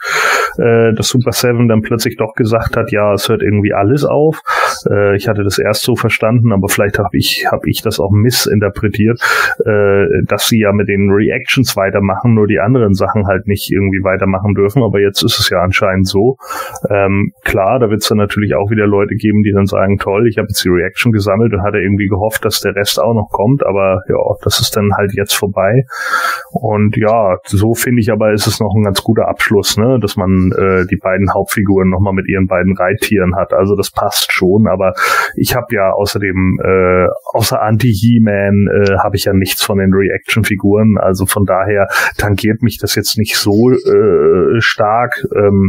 äh, dass Super Seven dann plötzlich doch gesagt hat, ja, es hört irgendwie alles auf. Äh, ich hatte das erst so verstanden, aber vielleicht habe ich hab ich das auch missinterpretiert, äh, dass sie ja mit den Reactions weitermachen, nur die anderen Sachen halt nicht irgendwie weitermachen dürfen. Aber jetzt ist es ja anscheinend so. Ähm, klar, da wird es dann natürlich auch wieder Leute geben, die dann sagen, toll, ich habe jetzt die Reaction gesammelt und hatte irgendwie gehofft, dass der Rest auch noch kommt. Aber ja, das ist dann halt jetzt vorbei. Und ja, so finde ich aber ist es noch ein ganz guter Abschluss, ne, dass man äh, die beiden Hauptfiguren nochmal mit ihren beiden Reittieren hat. Also das passt schon, aber ich habe ja außerdem, äh, außer Anti-He-Man, äh, habe ich ja nichts von den Reaction-Figuren. Also von daher tangiert mich das jetzt nicht so äh, stark. Ähm,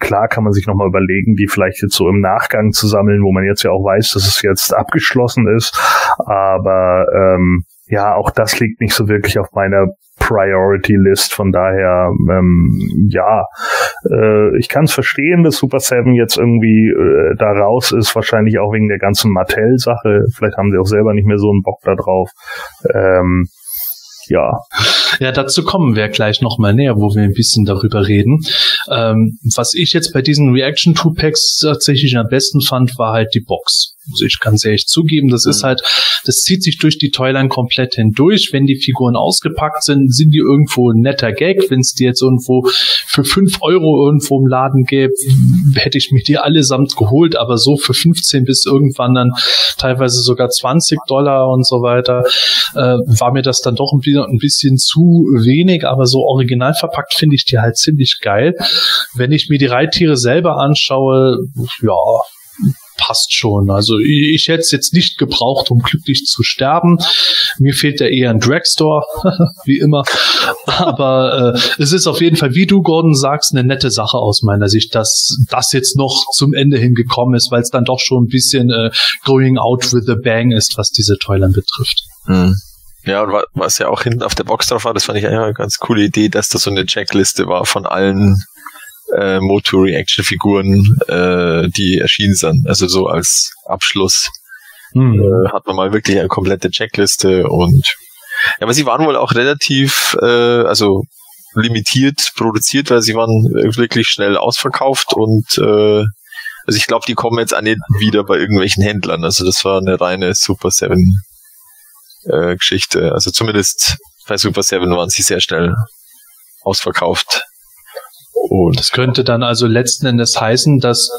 klar kann man sich nochmal überlegen, die vielleicht jetzt so im Nachgang zu sammeln, wo man jetzt ja auch weiß, dass es jetzt abgeschlossen ist. Aber ähm, ja, auch das liegt nicht so wirklich auf meiner Priority List. Von daher, ähm, ja, äh, ich kann es verstehen, dass Super Seven jetzt irgendwie äh, da raus ist, wahrscheinlich auch wegen der ganzen Mattel-Sache. Vielleicht haben sie auch selber nicht mehr so einen Bock da drauf. Ähm, ja. Ja, dazu kommen wir gleich nochmal näher, wo wir ein bisschen darüber reden. Ähm, was ich jetzt bei diesen Reaction Two Packs tatsächlich am besten fand, war halt die Box. Ich kann es ehrlich zugeben, das mhm. ist halt, das zieht sich durch die Toyline komplett hindurch. Wenn die Figuren ausgepackt sind, sind die irgendwo ein netter Gag. Wenn es die jetzt irgendwo für fünf Euro irgendwo im Laden gäbe, hätte ich mir die allesamt geholt, aber so für 15 bis irgendwann dann teilweise sogar 20 Dollar und so weiter, äh, war mir das dann doch ein bisschen, ein bisschen zu wenig, aber so original verpackt finde ich die halt ziemlich geil. Wenn ich mir die Reittiere selber anschaue, ja, passt schon. Also ich, ich hätte es jetzt nicht gebraucht, um glücklich zu sterben. Mir fehlt da eher ein Dragstore, wie immer. Aber äh, es ist auf jeden Fall, wie du, Gordon, sagst, eine nette Sache aus meiner Sicht, dass das jetzt noch zum Ende hin gekommen ist, weil es dann doch schon ein bisschen äh, going out with a bang ist, was diese Toyline betrifft. Mhm. Ja, und was ja auch hinten auf der Box drauf war, das fand ich eine ganz coole Idee, dass das so eine Checkliste war von allen äh, Moto-Reaction-Figuren, äh, die erschienen sind. Also so als Abschluss hm. äh, hat man mal wirklich eine komplette Checkliste und ja, aber sie waren wohl auch relativ, äh, also limitiert produziert, weil sie waren wirklich schnell ausverkauft und äh, also ich glaube, die kommen jetzt auch nicht wieder bei irgendwelchen Händlern. Also das war eine reine Super 7 äh, Geschichte. Also zumindest bei Super 7 waren sie sehr schnell ausverkauft. Und das könnte dann also letzten Endes heißen, dass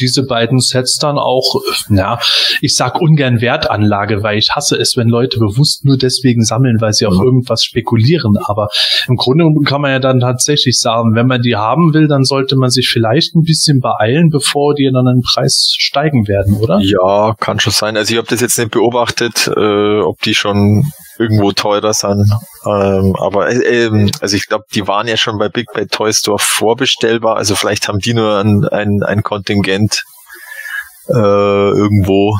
diese beiden Sets dann auch, ja, ich sag ungern Wertanlage, weil ich hasse es, wenn Leute bewusst nur deswegen sammeln, weil sie auf irgendwas spekulieren. Aber im Grunde kann man ja dann tatsächlich sagen, wenn man die haben will, dann sollte man sich vielleicht ein bisschen beeilen, bevor die dann im Preis steigen werden, oder? Ja, kann schon sein. Also ich habe das jetzt nicht beobachtet, äh, ob die schon irgendwo teurer sind. Ähm, aber äh, ähm, also ich glaube, die waren ja schon bei Big Bad Toy Store vorbestellbar. Also vielleicht haben die nur ein, ein, ein Kontingent äh, irgendwo.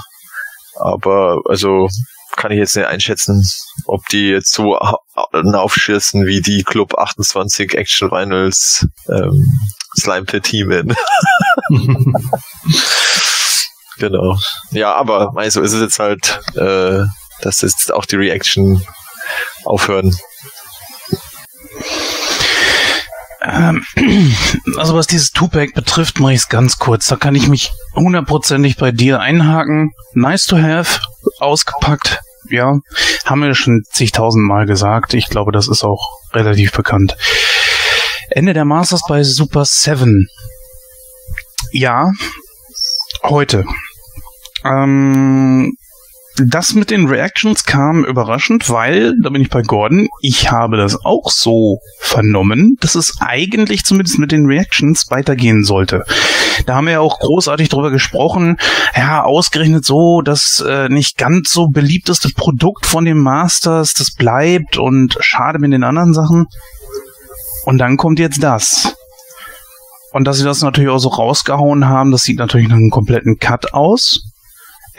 Aber also kann ich jetzt nicht einschätzen, ob die jetzt so aufschießen wie die Club 28 Action Vinyls ähm, Slime Team. genau. Ja, aber also ist es jetzt halt äh, dass jetzt auch die Reaction aufhören. Ähm, also was dieses Two-Pack betrifft, mache ich es ganz kurz. Da kann ich mich hundertprozentig bei dir einhaken. Nice to have, ausgepackt. Ja, haben wir schon zigtausend Mal gesagt. Ich glaube, das ist auch relativ bekannt. Ende der Masters bei Super 7. Ja, heute. Ähm, das mit den Reactions kam überraschend, weil, da bin ich bei Gordon, ich habe das auch so vernommen, dass es eigentlich zumindest mit den Reactions weitergehen sollte. Da haben wir ja auch großartig drüber gesprochen, ja, ausgerechnet so, das äh, nicht ganz so beliebteste Produkt von den Masters, das bleibt und schade mit den anderen Sachen. Und dann kommt jetzt das. Und dass sie das natürlich auch so rausgehauen haben, das sieht natürlich nach einem kompletten Cut aus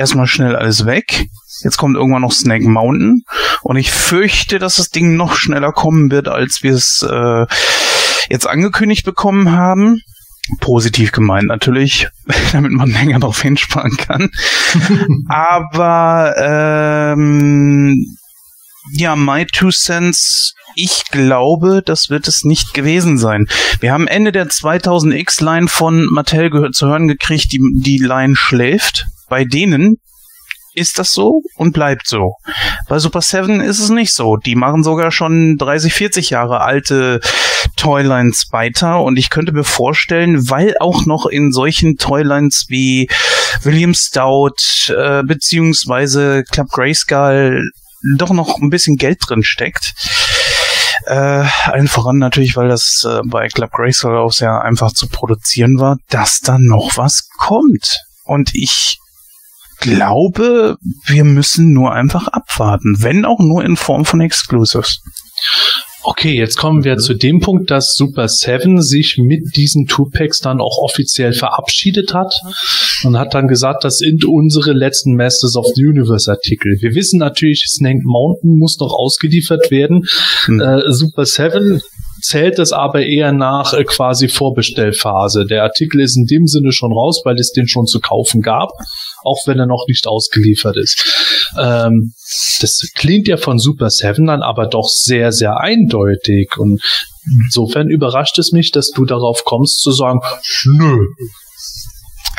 erstmal schnell alles weg. Jetzt kommt irgendwann noch Snake Mountain. Und ich fürchte, dass das Ding noch schneller kommen wird, als wir es äh, jetzt angekündigt bekommen haben. Positiv gemeint natürlich, damit man länger darauf hinsparen kann. Aber ähm, ja, my two cents. Ich glaube, das wird es nicht gewesen sein. Wir haben Ende der 2000X-Line von Mattel gehört, zu hören gekriegt, die, die Line schläft bei denen ist das so und bleibt so. Bei Super 7 ist es nicht so. Die machen sogar schon 30, 40 Jahre alte Toylines weiter und ich könnte mir vorstellen, weil auch noch in solchen Toylines wie William Stout äh, beziehungsweise Club Grayskull doch noch ein bisschen Geld drin steckt. Äh, allen voran natürlich, weil das äh, bei Club Grayskull auch sehr einfach zu produzieren war, dass da noch was kommt. Und ich glaube, wir müssen nur einfach abwarten, wenn auch nur in Form von Exclusives. Okay, jetzt kommen wir zu dem Punkt, dass Super 7 sich mit diesen Two-Packs dann auch offiziell verabschiedet hat und hat dann gesagt, das sind unsere letzten Masters of the Universe Artikel. Wir wissen natürlich, Snake Mountain muss noch ausgeliefert werden. Mhm. Äh, Super 7 zählt es aber eher nach äh, quasi Vorbestellphase. Der Artikel ist in dem Sinne schon raus, weil es den schon zu kaufen gab, auch wenn er noch nicht ausgeliefert ist. Ähm, das klingt ja von Super 7 dann aber doch sehr, sehr eindeutig und insofern überrascht es mich, dass du darauf kommst zu sagen, nö.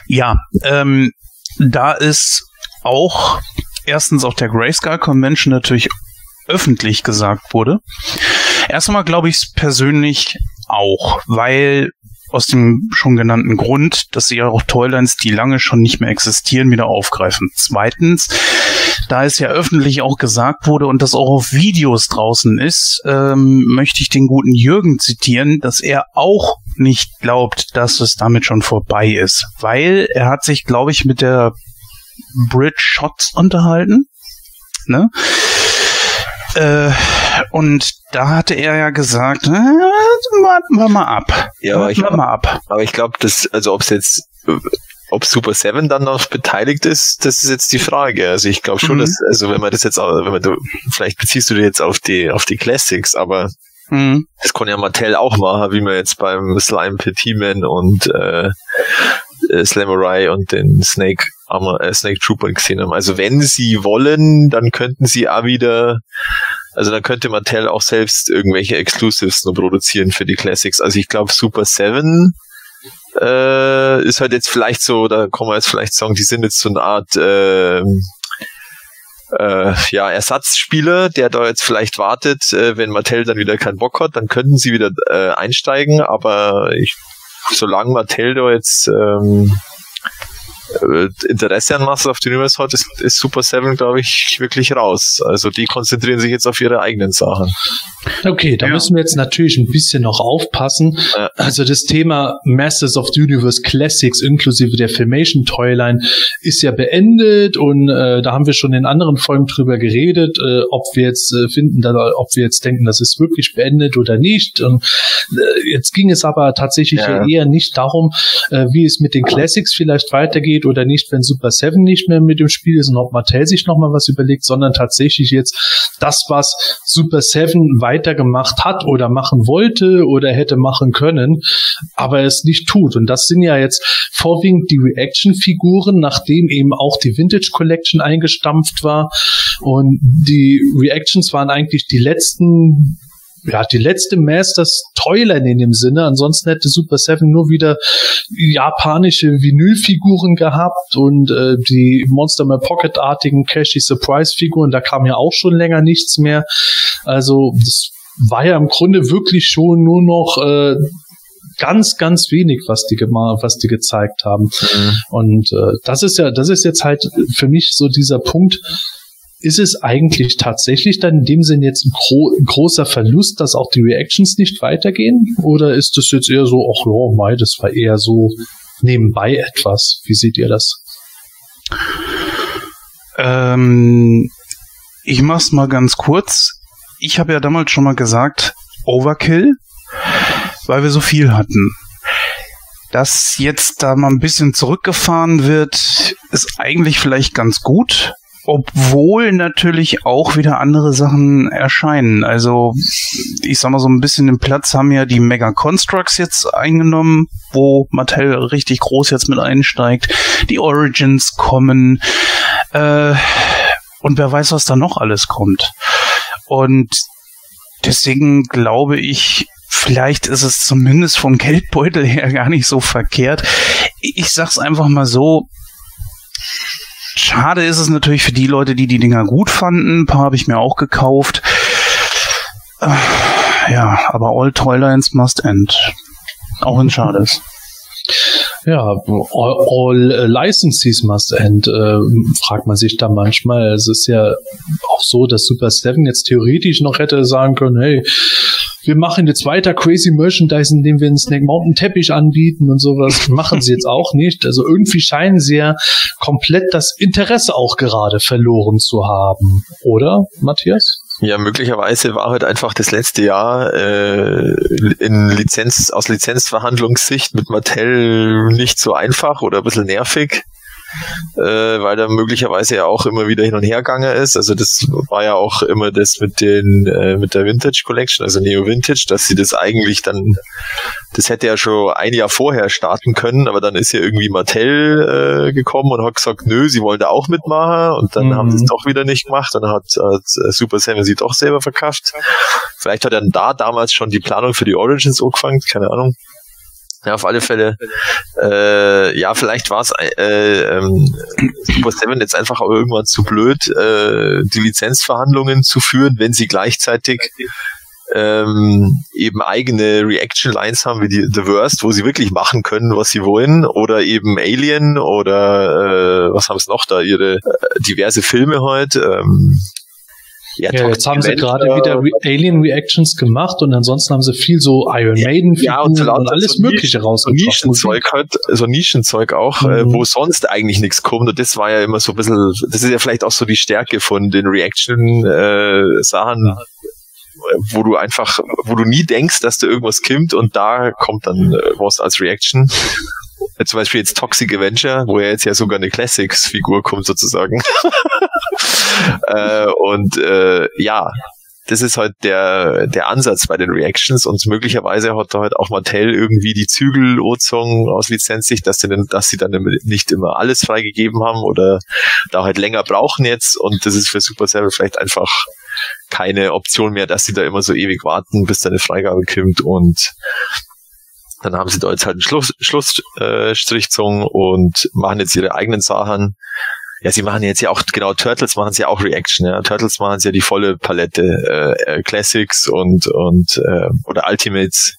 Ja, ähm, da ist auch erstens auf der Grayscale Convention natürlich öffentlich gesagt wurde. Erstmal glaube ich es persönlich auch, weil aus dem schon genannten Grund, dass sie ja auch Toylines, die lange schon nicht mehr existieren, wieder aufgreifen. Zweitens, da es ja öffentlich auch gesagt wurde und das auch auf Videos draußen ist, ähm, möchte ich den guten Jürgen zitieren, dass er auch nicht glaubt, dass es damit schon vorbei ist, weil er hat sich, glaube ich, mit der Bridge Shots unterhalten. Ne? Äh, und da hatte er ja gesagt, äh, warten wir mal ab. Ja, aber ich, mal ab. Aber ich glaube, dass, also ob es jetzt, ob Super Seven dann noch beteiligt ist, das ist jetzt die Frage. Also ich glaube schon, mhm. dass, also wenn man das jetzt, wenn man, du, vielleicht beziehst du dir jetzt auf die, auf die Classics, aber mhm. das kann ja Mattel auch machen, wie man jetzt beim Slime Petit Man und äh, äh, Slamurai und den Snake Armor, äh, Snake Trooper gesehen haben. Also wenn sie wollen, dann könnten sie auch wieder, also dann könnte Mattel auch selbst irgendwelche Exclusives nur produzieren für die Classics. Also ich glaube Super 7 äh, ist halt jetzt vielleicht so, da kann man jetzt vielleicht sagen, die sind jetzt so eine Art äh, äh, ja, Ersatzspieler, der da jetzt vielleicht wartet, äh, wenn Mattel dann wieder keinen Bock hat, dann könnten sie wieder äh, einsteigen, aber ich solange Mattel da jetzt ähm, äh, Interesse an Masters of the Universe hat, ist, ist Super 7, glaube ich, wirklich raus. Also die konzentrieren sich jetzt auf ihre eigenen Sachen. Okay, da ja. müssen wir jetzt natürlich ein bisschen noch aufpassen. Ja. Also das Thema Masters of the Universe Classics inklusive der Filmation Toyline ist ja beendet und äh, da haben wir schon in anderen Folgen drüber geredet, äh, ob wir jetzt äh, finden, da, ob wir jetzt denken, das ist wirklich beendet oder nicht. Und äh, jetzt ging es aber tatsächlich ja. eher nicht darum, äh, wie es mit den Classics vielleicht weitergeht weitergeht oder nicht, wenn Super 7 nicht mehr mit dem Spiel ist und ob Mattel sich nochmal was überlegt, sondern tatsächlich jetzt das, was Super 7 weitergemacht hat oder machen wollte oder hätte machen können, aber es nicht tut. Und das sind ja jetzt vorwiegend die Reaction-Figuren, nachdem eben auch die Vintage Collection eingestampft war. Und die Reactions waren eigentlich die letzten ja, die letzte Masters Toyline in dem Sinne. Ansonsten hätte Super Seven nur wieder japanische Vinylfiguren gehabt und äh, die Monster My Pocket-artigen Cashy Surprise-Figuren. Da kam ja auch schon länger nichts mehr. Also das war ja im Grunde wirklich schon nur noch äh, ganz, ganz wenig, was die gemacht, was die gezeigt haben. Mhm. Und äh, das ist ja, das ist jetzt halt für mich so dieser Punkt. Ist es eigentlich tatsächlich dann in dem Sinn jetzt ein, gro ein großer Verlust, dass auch die Reactions nicht weitergehen? Oder ist das jetzt eher so, ach ja, mei, das war eher so nebenbei etwas? Wie seht ihr das? Ähm, ich mach's mal ganz kurz. Ich habe ja damals schon mal gesagt, Overkill weil wir so viel hatten. Dass jetzt da mal ein bisschen zurückgefahren wird, ist eigentlich vielleicht ganz gut, obwohl natürlich auch wieder andere Sachen erscheinen. Also ich sag mal so ein bisschen den Platz haben ja die Mega Constructs jetzt eingenommen, wo Mattel richtig groß jetzt mit einsteigt. Die Origins kommen äh, und wer weiß, was da noch alles kommt. Und deswegen glaube ich, vielleicht ist es zumindest vom Geldbeutel her gar nicht so verkehrt. Ich sag's einfach mal so. Schade ist es natürlich für die Leute, die die Dinger gut fanden. Ein paar habe ich mir auch gekauft. Äh, ja, aber all Toylines must end. Auch wenn schade ist. Ja, all, all licenses must end, äh, fragt man sich da manchmal. Es ist ja auch so, dass Super Seven jetzt theoretisch noch hätte sagen können, hey, wir machen jetzt weiter crazy Merchandise, indem wir einen Snake Mountain Teppich anbieten und sowas. Machen sie jetzt auch nicht. Also irgendwie scheinen sie ja komplett das Interesse auch gerade verloren zu haben. Oder, Matthias? Ja, möglicherweise war halt einfach das letzte Jahr äh, in Lizenz, aus Lizenzverhandlungssicht mit Mattel nicht so einfach oder ein bisschen nervig äh, weil da möglicherweise ja auch immer wieder hin und her gegangen ist. Also das war ja auch immer das mit den äh, mit der Vintage Collection, also Neo Vintage, dass sie das eigentlich dann, das hätte ja schon ein Jahr vorher starten können, aber dann ist ja irgendwie Mattel äh, gekommen und hat gesagt, nö, sie wollen da auch mitmachen und dann mhm. haben sie es doch wieder nicht gemacht. Dann hat, hat Super Seven sie doch selber verkauft. Vielleicht hat er da damals schon die Planung für die Origins angefangen, keine Ahnung. Ja, auf alle Fälle. Äh, ja, vielleicht war es äh, ähm, Super Seven jetzt einfach irgendwann zu blöd, äh, die Lizenzverhandlungen zu führen, wenn sie gleichzeitig ähm, eben eigene Reaction Lines haben wie die The Worst, wo sie wirklich machen können, was sie wollen, oder eben Alien oder äh, was haben sie noch da, ihre äh, diverse Filme heute. Ähm, ja, ja jetzt haben sie gerade wieder Re Alien Reactions gemacht und ansonsten haben sie viel so Iron Maiden ja, und, so und alles so Mögliche rausgebracht. Nischenzeug halt, so Nischenzeug auch, äh, mhm. äh, wo sonst eigentlich nichts kommt und das war ja immer so ein bisschen, das ist ja vielleicht auch so die Stärke von den Reaction-Sachen, äh, wo du einfach, wo du nie denkst, dass da irgendwas kommt und da kommt dann äh, was als Reaction zum Beispiel jetzt Toxic Avenger, wo ja jetzt ja sogar eine Classics-Figur kommt sozusagen. äh, und äh, ja, das ist halt der, der Ansatz bei den Reactions und möglicherweise hat da halt auch Mattel irgendwie die Zügel gezogen aus Lizenzsicht, dass sie, dann, dass sie dann nicht immer alles freigegeben haben oder da halt länger brauchen jetzt und das ist für Super Seven vielleicht einfach keine Option mehr, dass sie da immer so ewig warten, bis da eine Freigabe kommt und dann haben sie da jetzt halt einen Schluss, Schlussstrich gezogen und machen jetzt ihre eigenen Sachen. Ja, sie machen jetzt ja auch, genau, Turtles machen sie ja auch Reaction, ja. Turtles machen sie ja die volle Palette, äh, äh, Classics und, und, äh, oder Ultimates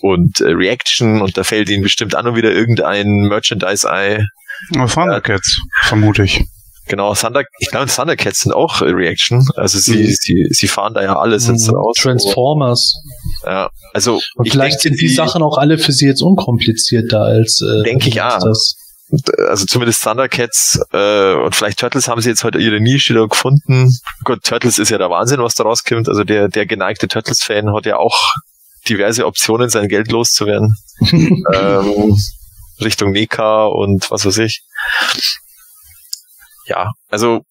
und äh, Reaction und da fällt ihnen bestimmt an und wieder irgendein Merchandise-Eye. Thundercats, ja. vermute ich. Genau, Thunder, ich glaube, Thundercats sind auch Reaction. Also sie, mhm. sie, sie fahren da ja alles jetzt mhm. raus. Transformers. Ja, also. Und vielleicht sind die, die Sachen auch alle für sie jetzt unkomplizierter als. Äh, denke ich auch. Das. Also zumindest Thundercats äh, und vielleicht Turtles haben sie jetzt heute ihre Nische da gefunden. Gut, Turtles ist ja der Wahnsinn, was da rauskommt. Also der, der geneigte Turtles-Fan hat ja auch diverse Optionen, sein Geld loszuwerden. ähm, Richtung Neka und was weiß ich ja, also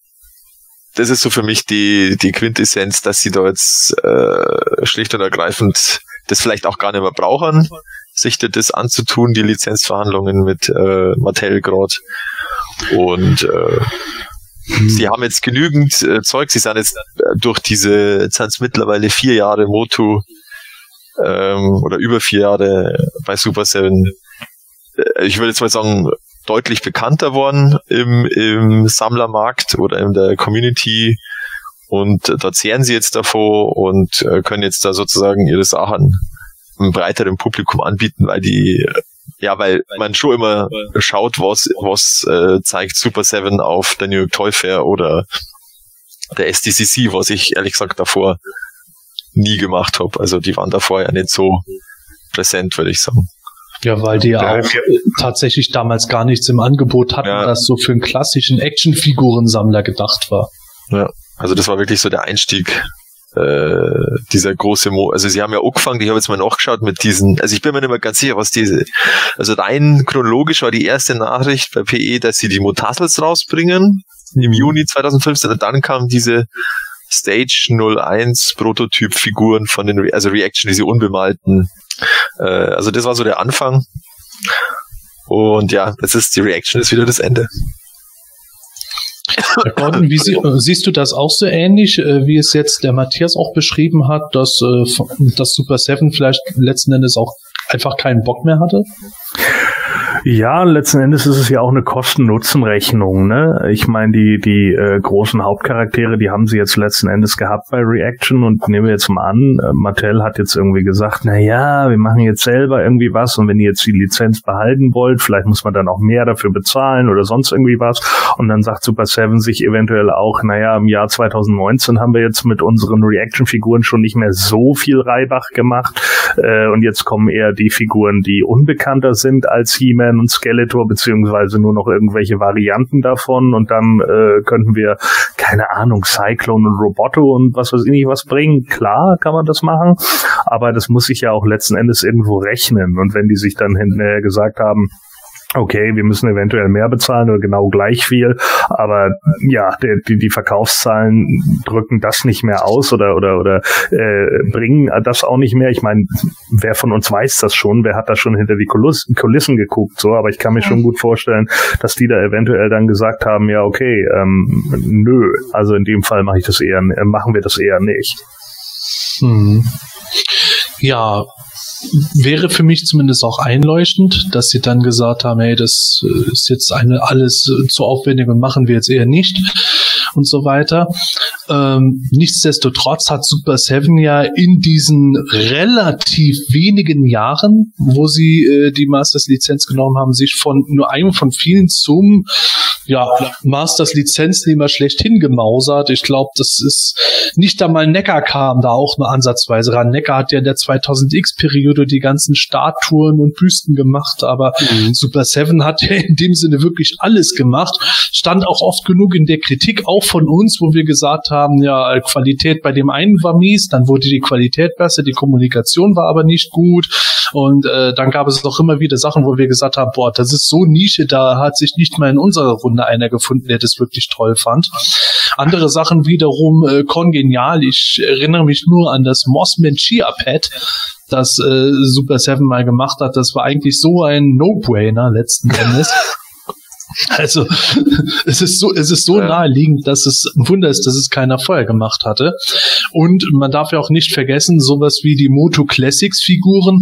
das ist so für mich die, die Quintessenz, dass sie da jetzt äh, schlicht und ergreifend das vielleicht auch gar nicht mehr brauchen, sich das anzutun, die Lizenzverhandlungen mit äh, Mattel gerade. Und äh, sie haben jetzt genügend äh, Zeug, sie sind jetzt äh, durch diese, jetzt sind es mittlerweile vier Jahre Motu ähm, oder über vier Jahre bei Super Seven. Äh, ich würde jetzt mal sagen, deutlich bekannter worden im, im Sammlermarkt oder in der Community und äh, da zehren sie jetzt davor und äh, können jetzt da sozusagen ihre Sachen einem breiteren Publikum anbieten, weil die ja, weil man schon immer schaut, was was äh, zeigt Super Seven auf der New York Toy Fair oder der SDCC, was ich ehrlich gesagt davor nie gemacht habe. Also die waren davor ja nicht so präsent, würde ich sagen. Ja, weil die ja auch tatsächlich damals gar nichts im Angebot hatten, Ja. das so für einen klassischen Actionfigurensammler gedacht war. Ja, also das war wirklich so der Einstieg. Äh, dieser große Mo also sie haben ja angefangen, ich habe jetzt mal nachgeschaut mit diesen, also ich bin mir nicht mehr ganz sicher, was diese, also rein chronologisch war die erste Nachricht bei PE, dass sie die Motassels rausbringen im Juni 2015 und dann kam diese Stage 01 Prototyp-Figuren von den, Re also Reaction, diese unbemalten. Äh, also das war so der Anfang. Und ja, das ist die Reaction, ist wieder das Ende. Herr Gordon, wie sie, siehst du das auch so ähnlich, äh, wie es jetzt der Matthias auch beschrieben hat, dass, äh, dass Super Seven vielleicht letzten Endes auch einfach keinen Bock mehr hatte? Ja, letzten Endes ist es ja auch eine Kosten-Nutzen-Rechnung. Ne? Ich meine, die die äh, großen Hauptcharaktere, die haben sie jetzt letzten Endes gehabt bei Reaction und nehmen wir jetzt mal an, äh, Mattel hat jetzt irgendwie gesagt, na ja, wir machen jetzt selber irgendwie was und wenn ihr jetzt die Lizenz behalten wollt, vielleicht muss man dann auch mehr dafür bezahlen oder sonst irgendwie was. Und dann sagt Super Seven sich eventuell auch, naja, im Jahr 2019 haben wir jetzt mit unseren Reaction-Figuren schon nicht mehr so viel Reibach gemacht äh, und jetzt kommen eher die Figuren, die unbekannter sind als He-Man und Skeletor, beziehungsweise nur noch irgendwelche Varianten davon und dann äh, könnten wir, keine Ahnung, Cyclone und Roboto und was weiß ich nicht was bringen. Klar kann man das machen, aber das muss sich ja auch letzten Endes irgendwo rechnen und wenn die sich dann hinterher gesagt haben, okay, wir müssen eventuell mehr bezahlen oder genau gleich viel, aber ja, die, die Verkaufszahlen drücken das nicht mehr aus oder oder oder äh, bringen das auch nicht mehr. Ich meine, wer von uns weiß das schon, wer hat da schon hinter die Kulissen, Kulissen geguckt, so, aber ich kann mir schon gut vorstellen, dass die da eventuell dann gesagt haben, ja, okay, ähm, nö, also in dem Fall mache ich das eher, äh, machen wir das eher nicht. Hm. Ja, wäre für mich zumindest auch einleuchtend, dass sie dann gesagt haben, hey, das äh, ist jetzt eine alles äh, zu aufwendig und machen wir jetzt eher nicht und so weiter. Ähm, nichtsdestotrotz hat Super Seven ja in diesen relativ wenigen Jahren, wo sie äh, die Masters Lizenz genommen haben, sich von nur einem von vielen zum ja, Masters Lizenznehmer schlechthin gemausert. Ich glaube, das ist nicht einmal Neckar kam da auch nur ansatzweise ran. Neckar hat ja in der 2000X-Periode die ganzen Statuen und Büsten gemacht, aber Super Seven hat ja in dem Sinne wirklich alles gemacht. Stand auch oft genug in der Kritik, auch von uns, wo wir gesagt haben, ja, Qualität bei dem einen war mies, dann wurde die Qualität besser, die Kommunikation war aber nicht gut. Und äh, dann gab es auch immer wieder Sachen, wo wir gesagt haben, boah, das ist so Nische, da hat sich nicht mal in unserer Runde einer gefunden, der das wirklich toll fand. Andere Sachen wiederum äh, kongenial. Ich erinnere mich nur an das Mossman Chia Pad, das äh, Super Seven mal gemacht hat. Das war eigentlich so ein No-Brainer letzten Endes. Also es ist so, es ist so Ja. naheliegend, dass es ein Wunder ist, dass es keiner vorher gemacht hatte. Und man darf ja auch nicht vergessen, sowas wie die Moto Classics Figuren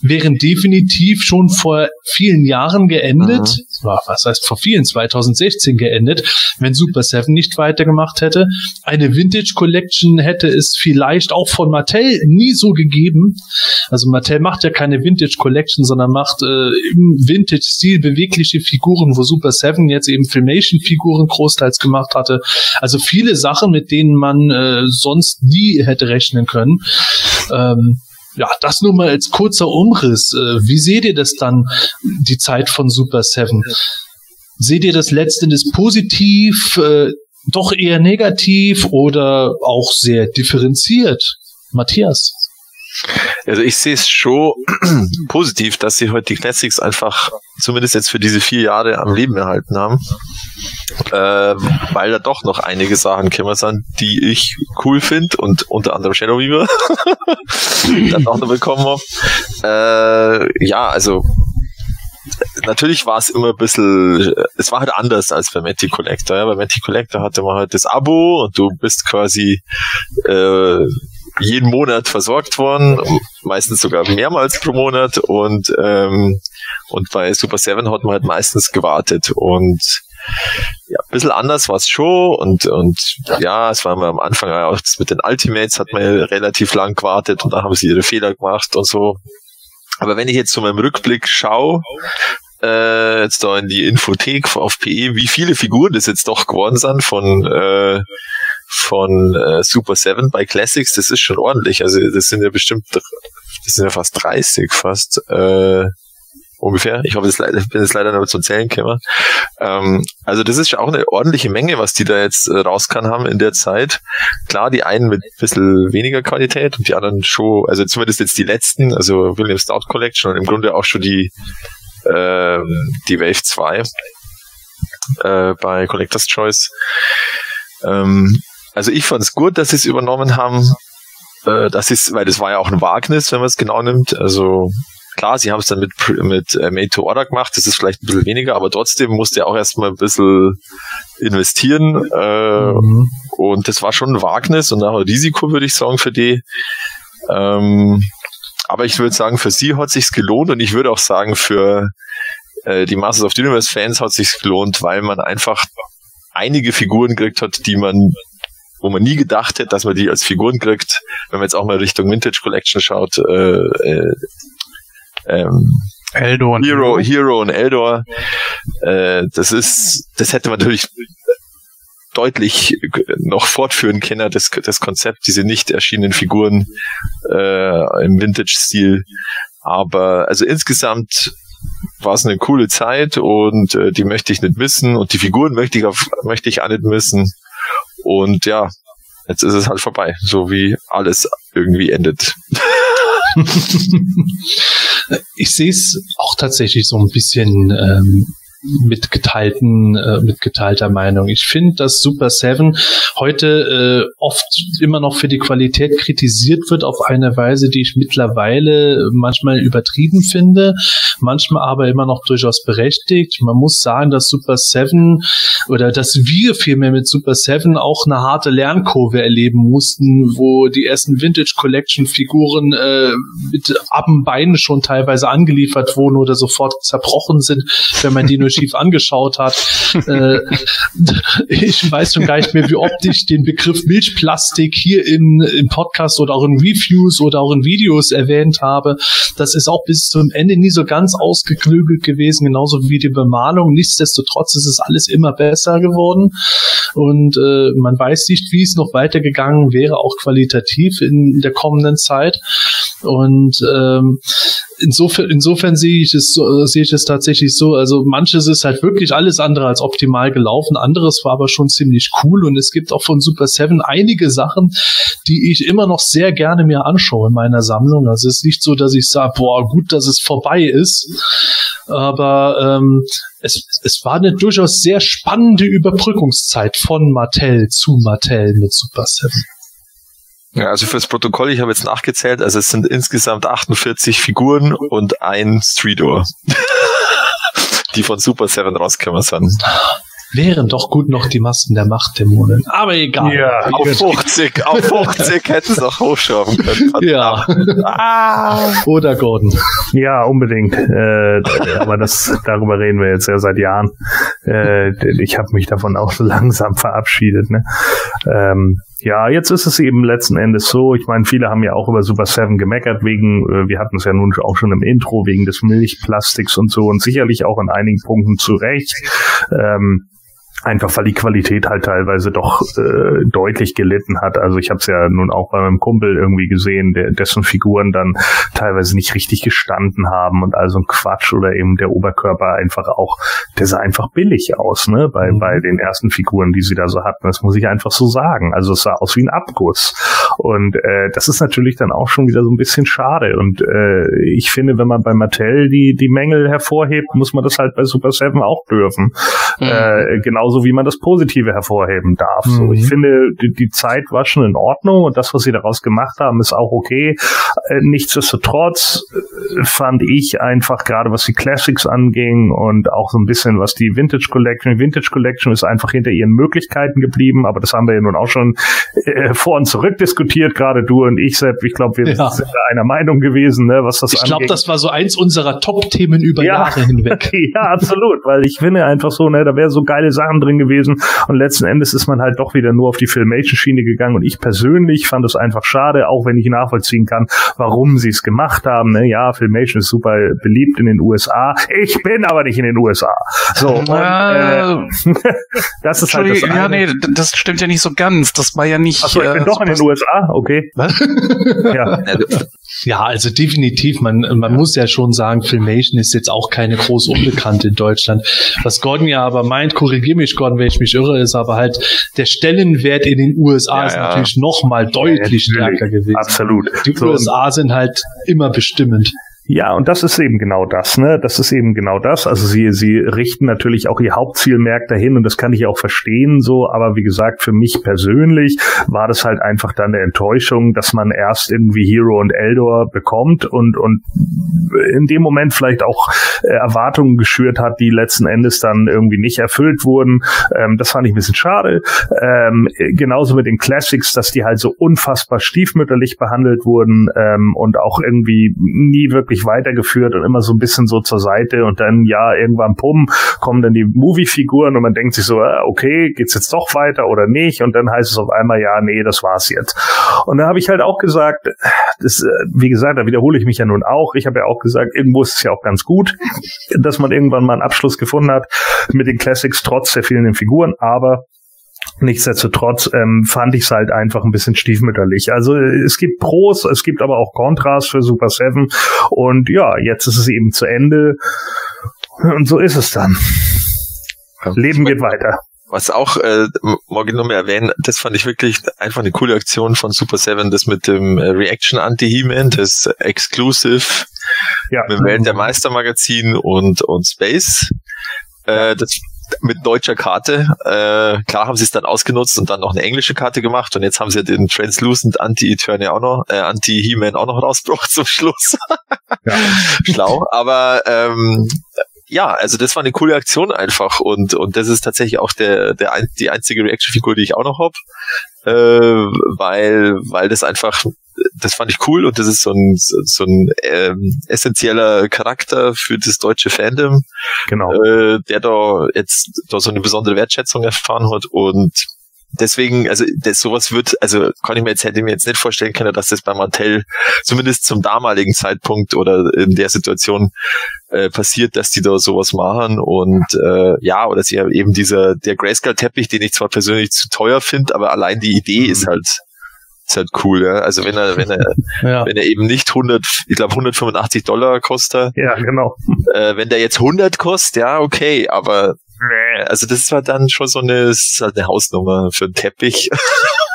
wären definitiv schon vor vielen Jahren geendet. Ja, Was heißt vor vielen, 2016 geendet, wenn Super Seven nicht weitergemacht hätte. Eine Vintage Collection hätte es vielleicht auch von Mattel nie so gegeben. Also Mattel macht ja keine Vintage Collection, sondern macht äh, im Vintage-Stil bewegliche Figuren, wo Super Seven jetzt eben Filmation-Figuren großteils gemacht hatte. Also viele Sachen, mit denen man äh, sonst nie hätte rechnen können. Ähm, ja, das nur mal als kurzer Umriss. Äh, wie seht ihr das dann, die Zeit von Super Seven? Seht ihr das letztendlich positiv, äh, doch eher negativ oder auch sehr differenziert? Matthias? Also ich sehe es schon positiv, dass sie heute die Classics einfach zumindest jetzt für diese vier Jahre am Leben erhalten haben. Äh, weil da doch noch einige Sachen gekommen sind, die ich cool finde und unter anderem Shadow Weaver dann auch noch bekommen habe. Äh, ja, also natürlich war es immer ein bisschen, es war halt anders als bei Matty Collector. Ja. Bei Matty Collector hatte man halt das Abo und du bist quasi äh, jeden Monat versorgt worden, meistens sogar mehrmals pro Monat und ähm, und bei Super 7 hat man halt meistens gewartet und ja, ein bisschen anders war es schon und, und ja, es war mal am Anfang auch mit den Ultimates hat man ja relativ lang gewartet und da haben sie ihre Fehler gemacht und so. Aber wenn ich jetzt zu meinem Rückblick schaue, äh, jetzt da in die Infothek auf PE, wie viele Figuren das jetzt doch geworden sind von äh, von äh, Super 7 bei Classics, das ist schon ordentlich. Also das sind ja bestimmt, das sind ja fast 30 fast. Äh, ungefähr. Ich hoffe, ich bin jetzt leider noch zum Zählen gekommen. Ähm, also das ist auch eine ordentliche Menge, was die da jetzt äh, rauskan haben in der Zeit. Klar, die einen mit ein bisschen weniger Qualität und die anderen schon, also zumindest jetzt die letzten, also William Stout Collection und im Grunde auch schon die, äh, die Wave 2 äh, bei Collector's Choice. Ähm, also ich fand es gut, dass sie es übernommen haben. Äh, das ist, weil das war ja auch ein Wagnis, wenn man es genau nimmt. Also Klar, sie haben es dann mit, mit äh, Made to Order gemacht, das ist vielleicht ein bisschen weniger, aber trotzdem musste er auch erstmal ein bisschen investieren. Äh, mhm. Und das war schon ein Wagnis und auch ein Risiko, würde ich sagen, für die. Ähm, aber ich würde sagen, für sie hat sich's gelohnt und ich würde auch sagen, für äh, die Masters of the Universe Fans hat sich's gelohnt, weil man einfach einige Figuren gekriegt hat, die man wo man nie gedacht hätte, dass man die als Figuren kriegt, wenn man jetzt auch mal Richtung Vintage Collection schaut, äh, äh, ähm, Eldor und Hero, Hero und Eldor. Äh, das ist, das hätte man natürlich deutlich noch fortführen können, das, das Konzept, diese nicht erschienenen Figuren äh, im Vintage-Stil. Aber also insgesamt war es eine coole Zeit und äh, die möchte ich nicht missen und die Figuren möchte ich, auf, möchte ich auch nicht missen. Und ja, jetzt ist es halt vorbei, so wie alles irgendwie endet. ich sehe es auch tatsächlich so ein bisschen ähm, mit geteilten, äh, mit geteilter Meinung. Ich finde, dass Super 7 heute äh, oft immer noch für die Qualität kritisiert wird auf eine Weise, die ich mittlerweile manchmal übertrieben finde, manchmal aber immer noch durchaus berechtigt. Man muss sagen, dass Super 7 oder dass wir vielmehr mit Super 7 auch eine harte Lernkurve erleben mussten, wo die ersten Vintage Collection Figuren äh, mit Abbenbeinen schon teilweise angeliefert wurden oder sofort zerbrochen sind, wenn man die nur schief angeschaut hat. äh, ich weiß schon gar nicht mehr, wie oft ich den Begriff Milchplastik hier in, im Podcast oder auch in Reviews oder auch in Videos erwähnt habe. Das ist auch bis zum Ende nie so ganz ausgeklügelt gewesen, genauso wie die Bemalung. Nichtsdestotrotz ist es alles immer besser geworden. Und äh, man weiß nicht, wie es noch weitergegangen wäre, auch qualitativ in der kommenden Zeit. Und ähm, insofern, insofern sehe ich es so, sehe ich es tatsächlich so. Also manches ist halt wirklich alles andere als optimal gelaufen. Anderes war aber schon ziemlich cool. Und es gibt auch von Super 7 einige Sachen, die ich immer noch sehr gerne mir anschaue in meiner Sammlung. Also es ist nicht so, dass ich sage, boah, gut, dass es vorbei ist. Aber ähm, es, es war eine durchaus sehr spannende Überbrückungszeit von Mattel zu Mattel mit Super 7. Ja, also fürs Protokoll, ich habe jetzt nachgezählt, also es sind insgesamt 48 Figuren und ein Streetor, die von Super 7 rausgekommen sind. Wären doch gut noch die Masken der Machtdämonen. Aber egal. Ja, auf 50, auf 50 hätten es noch hochschrauben können. Ja. ah. Oder Gordon. Ja, unbedingt. Äh, aber das, darüber reden wir jetzt ja seit Jahren. Äh, ich habe mich davon auch so langsam verabschiedet. Ne? Ähm, ja, jetzt ist es eben letzten Endes so. Ich meine, viele haben ja auch über Super 7 gemeckert, wegen, äh, wir hatten es ja nun auch schon im Intro, wegen des Milchplastiks und so und sicherlich auch in einigen Punkten zu Recht. Ähm, Einfach weil die Qualität halt teilweise doch äh, deutlich gelitten hat. Also ich habe es ja nun auch bei meinem Kumpel irgendwie gesehen, der, dessen Figuren dann teilweise nicht richtig gestanden haben und also ein Quatsch oder eben der Oberkörper einfach auch, der sah einfach billig aus, ne? Bei, mhm. bei den ersten Figuren, die sie da so hatten. Das muss ich einfach so sagen. Also es sah aus wie ein Abguss. Und äh, das ist natürlich dann auch schon wieder so ein bisschen schade. Und äh, ich finde, wenn man bei Mattel die, die Mängel hervorhebt, muss man das halt bei Super Seven auch dürfen. Mhm. Äh, genauso wie man das Positive hervorheben darf. So, Mhm. ich finde, die, die Zeit war schon in Ordnung und das, was sie daraus gemacht haben, ist auch okay. Äh, nichtsdestotrotz äh, fand ich einfach gerade, was die Classics anging und auch so ein bisschen, was die Vintage Collection, Vintage Collection ist einfach hinter ihren Möglichkeiten geblieben, aber das haben wir ja nun auch schon äh, vor und zurück diskutiert, gerade du und ich, Sepp. Ich glaube, wir Ja. sind einer Meinung gewesen, ne, was das Ich glaube, angeht. das war so eins unserer Top-Themen über Ja. Jahre hinweg. ja, absolut, weil ich finde einfach so, ne, da wäre so geile Sachen drin gewesen und letzten Endes ist man halt doch wieder nur auf die Filmation-Schiene gegangen und ich persönlich fand es einfach schade, auch wenn ich nachvollziehen kann, warum sie es gemacht haben. Ne? Ja, Filmation ist super beliebt in den USA. Ich bin aber nicht in den USA. So, und, äh, das ist halt das Entschuldige, ja, eine. nee, das stimmt ja nicht so ganz. Das war ja nicht. Achso, ich bin äh, doch in den Super- USA, okay. Was? Ja, Ja, also definitiv. Man, man muss ja schon sagen, Filmation ist jetzt auch keine groß Unbekannte in Deutschland. Was Gordon ja aber meint, korrigier mich Gordon, wenn ich mich irre, ist aber halt der Stellenwert in den USA Ja, ist ja. natürlich noch mal deutlich Ja, stärker gewesen. absolut. Die So, USA sind halt immer bestimmend. Ja, und das ist eben genau das, ne? Das ist eben genau das. Also sie, sie richten natürlich auch ihr Hauptzielmerk dahin und das kann ich auch verstehen so, aber wie gesagt, für mich persönlich war das halt einfach dann eine Enttäuschung, dass man erst irgendwie Hero und Eldor bekommt und, und in dem Moment vielleicht auch äh, Erwartungen geschürt hat, die letzten Endes dann irgendwie nicht erfüllt wurden. Ähm, das fand ich ein bisschen schade. Ähm, äh, genauso mit den Classics, dass die halt so unfassbar stiefmütterlich behandelt wurden ähm, und auch irgendwie nie wirklich weitergeführt und immer so ein bisschen so zur Seite und dann ja irgendwann pum kommen dann die Movie-Figuren und man denkt sich so ah, okay geht's jetzt doch weiter oder nicht? Und dann heißt es auf einmal ja nee das war's jetzt. Und da habe ich halt auch gesagt das äh, wie gesagt da wiederhole ich mich ja nun auch. Ich habe ja auch gesagt irgendwo ist es ja auch ganz gut dass man irgendwann mal einen Abschluss gefunden hat mit den Classics trotz der fehlenden Figuren. Aber Nichtsdestotrotz ähm, fand ich es halt einfach ein bisschen stiefmütterlich. Also äh, es gibt Pros, es gibt aber auch Kontras für Super Seven und ja, jetzt ist es eben zu Ende und so ist es dann. Leben geht weiter. Was auch, äh, nur mehr erwähnen, das fand ich wirklich einfach eine coole Aktion von Super Seven, das mit dem äh, Reaction Anti-He-Man, das Exclusive Ja, mit dem Welt der Meister Magazin und, und Space. Äh, das mit deutscher Karte. Äh, klar haben sie es dann ausgenutzt und dann noch eine englische Karte gemacht und jetzt haben sie ja den Translucent Anti-Eternia auch noch, äh, Anti-He-Man auch noch rausgebracht zum Schluss. Ja. Schlau. Aber ähm, ja, also das war eine coole Aktion einfach und und das ist tatsächlich auch der der ein, die einzige Reaction-Figur, die ich auch noch hab, äh, weil weil das einfach das fand ich cool und das ist so ein so ein ähm, essentieller Charakter für das deutsche Fandom, genau. äh, der da jetzt da so eine besondere Wertschätzung erfahren hat und deswegen, also das sowas wird, also kann ich mir jetzt hätte ich mir jetzt nicht vorstellen können, dass das bei Mattel zumindest zum damaligen Zeitpunkt oder in der Situation äh, passiert, dass die da sowas machen und äh, ja, oder sie eben dieser der Grayscale Teppich, den ich zwar persönlich zu teuer finde, aber allein die Idee ist halt ist halt cool, ja. Also wenn er wenn er Ja. wenn er eben nicht 100, ich glaube 185 Dollar kostet, Ja, genau. äh, wenn der jetzt 100 kostet, ja, okay, aber also das war dann schon so eine, eine Hausnummer für einen Teppich.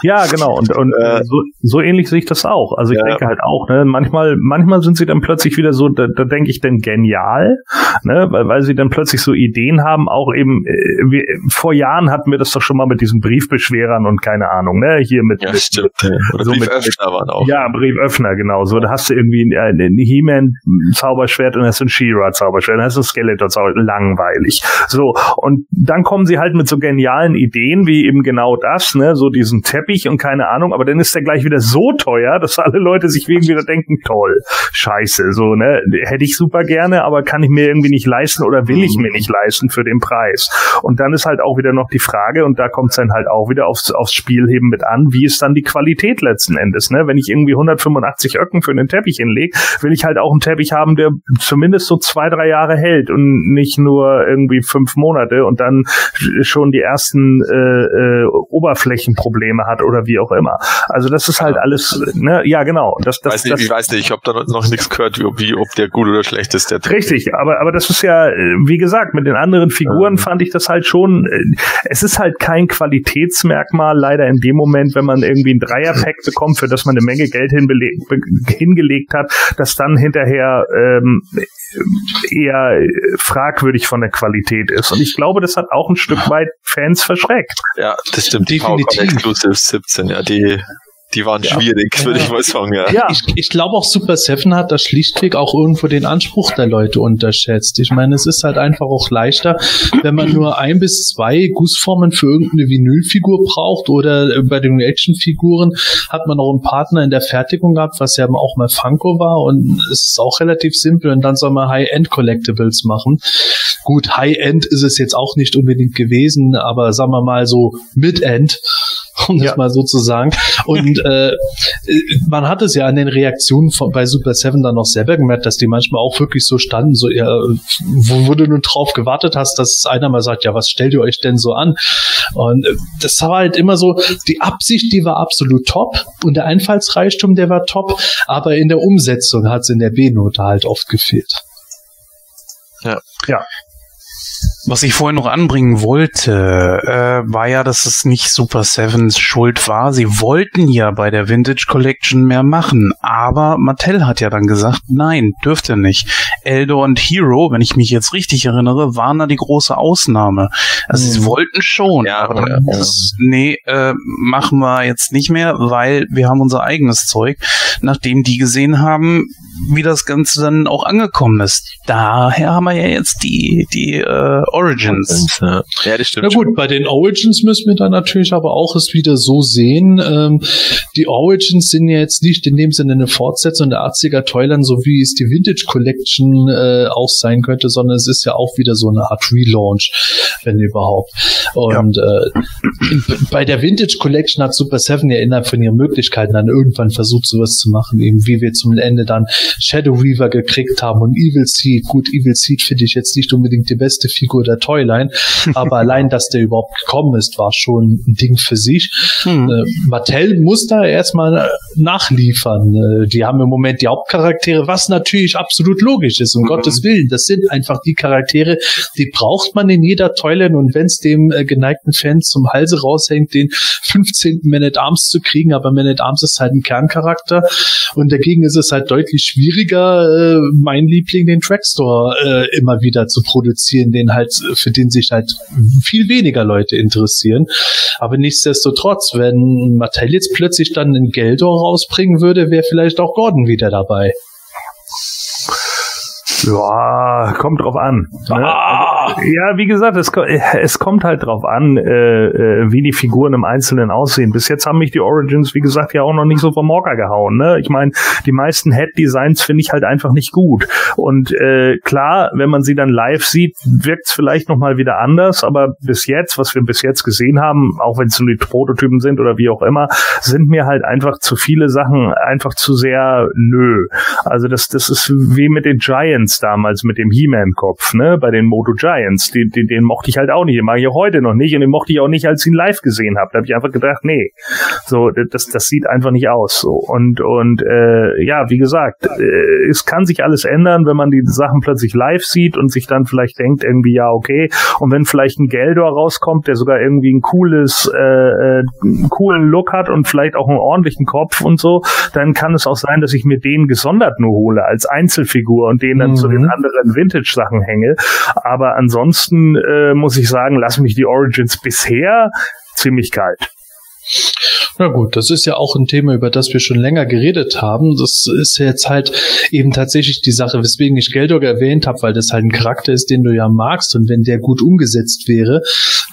Ja, genau. Und, und Äh, so, so ähnlich sehe ich das auch. Also ich Ja. denke halt auch, ne, manchmal, manchmal sind sie dann plötzlich wieder so, da, da denke ich dann genial, ne, weil, weil sie dann plötzlich so Ideen haben, auch eben, äh, wir, vor Jahren hatten wir das doch schon mal mit diesen Briefbeschwerern und keine Ahnung, ne, hier mit, Ja, mit stimmt. Oder so mit- Brieföffner waren auch. Ja, Brieföffner, genau. So, da hast du irgendwie ein, ein He-Man-Zauberschwert und dann hast du ein She-Ra-Zauberschwert, dann hast du ein Skeletor-Zauberschwert. Langweilig. So, und dann kommen sie halt mit so genialen Ideen, wie eben genau das, ne, so diesen Teppich und keine Ahnung, aber dann ist der gleich wieder so teuer, dass alle Leute sich wegen wieder denken, toll, scheiße, so, ne, hätte ich super gerne, aber kann ich mir irgendwie nicht leisten oder will ich mir nicht leisten für den Preis. Und dann ist halt auch wieder noch die Frage, und da kommt es dann halt auch wieder aufs, aufs Spiel eben mit an, wie ist dann die Qualität letzten Endes, ne? Wenn ich irgendwie 185 Öcken für einen Teppich hinlege, will ich halt auch einen Teppich haben, der zumindest so zwei, drei Jahre hält und nicht nur irgendwie fünf Monate und dann dann schon die ersten äh, äh, Oberflächenprobleme hat oder wie auch immer. Also das ist halt alles, ne, ja genau. Das, das, weiß nicht, das, ich weiß nicht, ich habe da noch nichts gehört, wie, ob der gut oder schlecht ist. Der Richtig, aber, aber das ist ja, wie gesagt, mit den anderen Figuren Ähm. fand ich das halt schon, äh, es ist halt kein Qualitätsmerkmal, leider in dem Moment, wenn man irgendwie ein Dreierpack bekommt, für das man eine Menge Geld hingelegt hat, das dann hinterher ähm, eher fragwürdig von der Qualität ist. Und ich glaube, das hat auch ein Stück weit Fans verschreckt. Ja, das stimmt. Definitiv. PowerCon Exclusives 17, ja, die, die waren schwierig, würde ich mal sagen, ja. Ja, Ich, ich glaube auch Super Seven hat da schlichtweg auch irgendwo den Anspruch der Leute unterschätzt. Ich meine, es ist halt einfach auch leichter, wenn man nur ein bis zwei Gussformen für irgendeine Vinylfigur braucht oder bei den Actionfiguren hat man auch einen Partner in der Fertigung gehabt, was ja auch mal Funko war und es ist auch relativ simpel und dann soll man High-End Collectibles machen. Gut, High-End ist es jetzt auch nicht unbedingt gewesen, aber sagen wir mal so Mid-End um das Ja. mal so zu sagen. Und äh, man hat es ja an den Reaktionen von, bei Super Seven dann noch selber gemerkt, dass die manchmal auch wirklich so standen, so ja, wo, wo du nur drauf gewartet hast, dass einer mal sagt, ja, was stellt ihr euch denn so an? Und äh, das war halt immer so, die Absicht, die war absolut top und der Einfallsreichtum, der war top, aber in der Umsetzung hat es in der B-Note halt oft gefehlt. Was ich vorhin noch anbringen wollte, äh, war ja, dass es nicht Super Sevens Schuld war. Sie wollten ja bei der Vintage Collection mehr machen, aber Mattel hat ja dann gesagt, nein, dürft ihr nicht. Eldor und Hero, wenn ich mich jetzt richtig erinnere, waren da die große Ausnahme. Also sie Mhm. wollten schon, Ja, aber ja, das, nee, äh, machen wir jetzt nicht mehr, weil wir haben unser eigenes Zeug, nachdem die gesehen haben, wie das Ganze dann auch angekommen ist. Daher haben wir ja jetzt die, die äh, Origins. Ja, ja das stimmt. Na gut, bei den Origins müssen wir dann natürlich aber auch es wieder so sehen. Ähm, die Origins sind ja jetzt nicht in dem Sinne eine Fortsetzung der 80er Toyland, so wie es die Vintage Collection äh, auch sein könnte, sondern es ist ja auch wieder so eine Art Relaunch, wenn überhaupt. Und äh, in, bei der Vintage Collection hat Super Seven ja innerhalb von ihren Möglichkeiten dann irgendwann versucht, sowas zu machen, eben wie wir zum Ende dann Shadow Weaver gekriegt haben und Evil Seed. Gut, Evil Seed finde ich jetzt nicht unbedingt die beste Figur der Toyline, aber allein, dass der überhaupt gekommen ist, war schon ein Ding für sich. Hm. Äh, Mattel muss da erstmal äh, nachliefern. Äh, die haben im Moment die Hauptcharaktere, was natürlich absolut logisch ist, um Gottes Willen. Das sind einfach die Charaktere, die braucht man in jeder Toyline und wenn es dem äh, geneigten Fan zum Halse raushängt, den 15. Man at Arms zu kriegen, aber Man at Arms ist halt ein Kerncharakter und dagegen ist es halt deutlich schwieriger, äh, mein Liebling, den Trackstore, äh, immer wieder zu produzieren, den halt, für den sich halt viel weniger Leute interessieren. Aber nichtsdestotrotz, wenn Mattel jetzt plötzlich dann einen Geldor rausbringen würde, wäre vielleicht auch Gordon wieder dabei. Ja, kommt drauf an. Ne? Ah! Ja, wie gesagt, es, es kommt halt drauf an, äh, äh, wie die Figuren im Einzelnen aussehen. Bis jetzt haben mich die Origins, wie gesagt, ja auch noch nicht so vom Hocker gehauen. Ne? Ich meine, die meisten Head-Designs finde ich halt einfach nicht gut. Und äh, klar, wenn man sie dann live sieht, wirkt es vielleicht noch mal wieder anders. Aber bis jetzt, was wir bis jetzt gesehen haben, auch wenn es nur die Prototypen sind oder wie auch immer, sind mir halt einfach zu viele Sachen einfach zu sehr nö. Also das, das ist wie mit den Giants damals, mit dem He-Man-Kopf, ne, bei den Moto Giants. Den, den, den mochte ich halt auch nicht. Den mag ich auch heute noch nicht und den mochte ich auch nicht, als ich ihn live gesehen habe. Da habe ich einfach gedacht, nee, so, das, das sieht einfach nicht aus. So. Und, und äh, ja, wie gesagt, äh, es kann sich alles ändern, wenn man die Sachen plötzlich live sieht und sich dann vielleicht denkt, irgendwie, ja, okay, und wenn vielleicht ein Geldor rauskommt, der sogar irgendwie ein cooles, äh, äh, einen coolen Look hat und vielleicht auch einen ordentlichen Kopf und so, dann kann es auch sein, dass ich mir den gesondert nur hole als Einzelfigur und den dann Mhm. zu den anderen Vintage-Sachen hänge. Aber ansonsten äh, muss ich sagen, lassen mich die Origins bisher ziemlich kalt. Na gut, das ist ja auch ein Thema, über das wir schon länger geredet haben. Das ist jetzt halt eben tatsächlich die Sache, weswegen ich Geldog erwähnt habe, weil das halt ein Charakter ist, den du ja magst und wenn der gut umgesetzt wäre,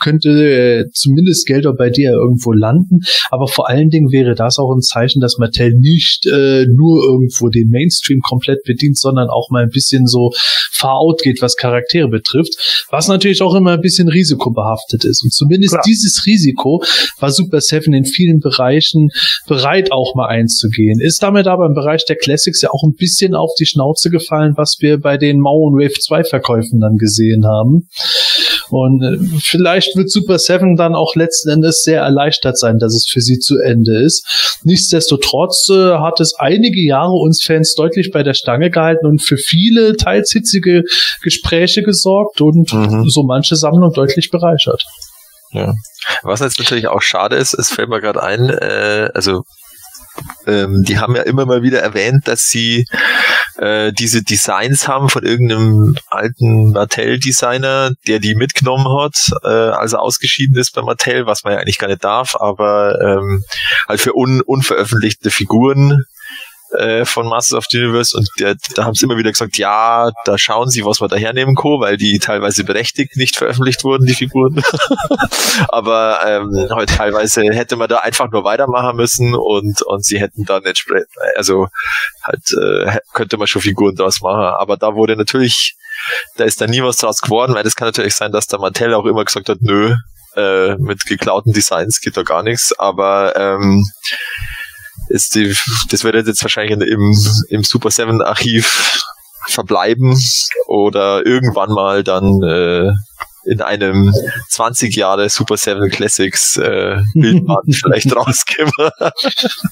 könnte äh, zumindest Geldog bei dir irgendwo landen. Aber vor allen Dingen wäre das auch ein Zeichen, dass Mattel nicht äh, nur irgendwo den Mainstream komplett bedient, sondern auch mal ein bisschen so far out geht, was Charaktere betrifft, was natürlich auch immer ein bisschen risikobehaftet ist. Und zumindest Klar. dieses Risiko war Super Seven in vielen Bereichen bereit auch mal einzugehen. Ist damit aber im Bereich der Classics ja auch ein bisschen auf die Schnauze gefallen, was wir bei den Mau und Wave 2 Verkäufen dann gesehen haben. Und äh, vielleicht wird Super Seven dann auch letzten Endes sehr erleichtert sein, dass es für sie zu Ende ist. Nichtsdestotrotz äh, hat es einige Jahre uns Fans deutlich bei der Stange gehalten und für viele teils hitzige Gespräche gesorgt und Mhm. so manche Sammlung deutlich bereichert. Ja. Was jetzt natürlich auch schade ist, es fällt mir gerade ein, äh, also ähm, die haben ja immer mal wieder erwähnt, dass sie äh, diese Designs haben von irgendeinem alten Mattel-Designer, der die mitgenommen hat, äh, als er ausgeschieden ist bei Mattel, was man ja eigentlich gar nicht darf, aber ähm, halt für un unveröffentlichte Figuren äh, von Masters of the Universe und der, da haben sie immer wieder gesagt, ja, da schauen sie, was wir da hernehmen, Co., weil die teilweise berechtigt nicht veröffentlicht wurden, die Figuren. Aber ähm, halt teilweise hätte man da einfach nur weitermachen müssen und, und sie hätten dann entsprechend, also halt äh, könnte man schon Figuren draus machen. Aber da wurde natürlich, da ist dann nie was draus geworden, weil das kann natürlich sein, dass der Mattel auch immer gesagt hat, nö, äh, mit geklauten Designs geht da gar nichts, aber ähm, ist die, das wird jetzt wahrscheinlich in, im, im Super 7 Archiv verbleiben oder irgendwann mal dann äh, in einem 20 Jahre Super 7 Classics äh, Bildband vielleicht rausgeben.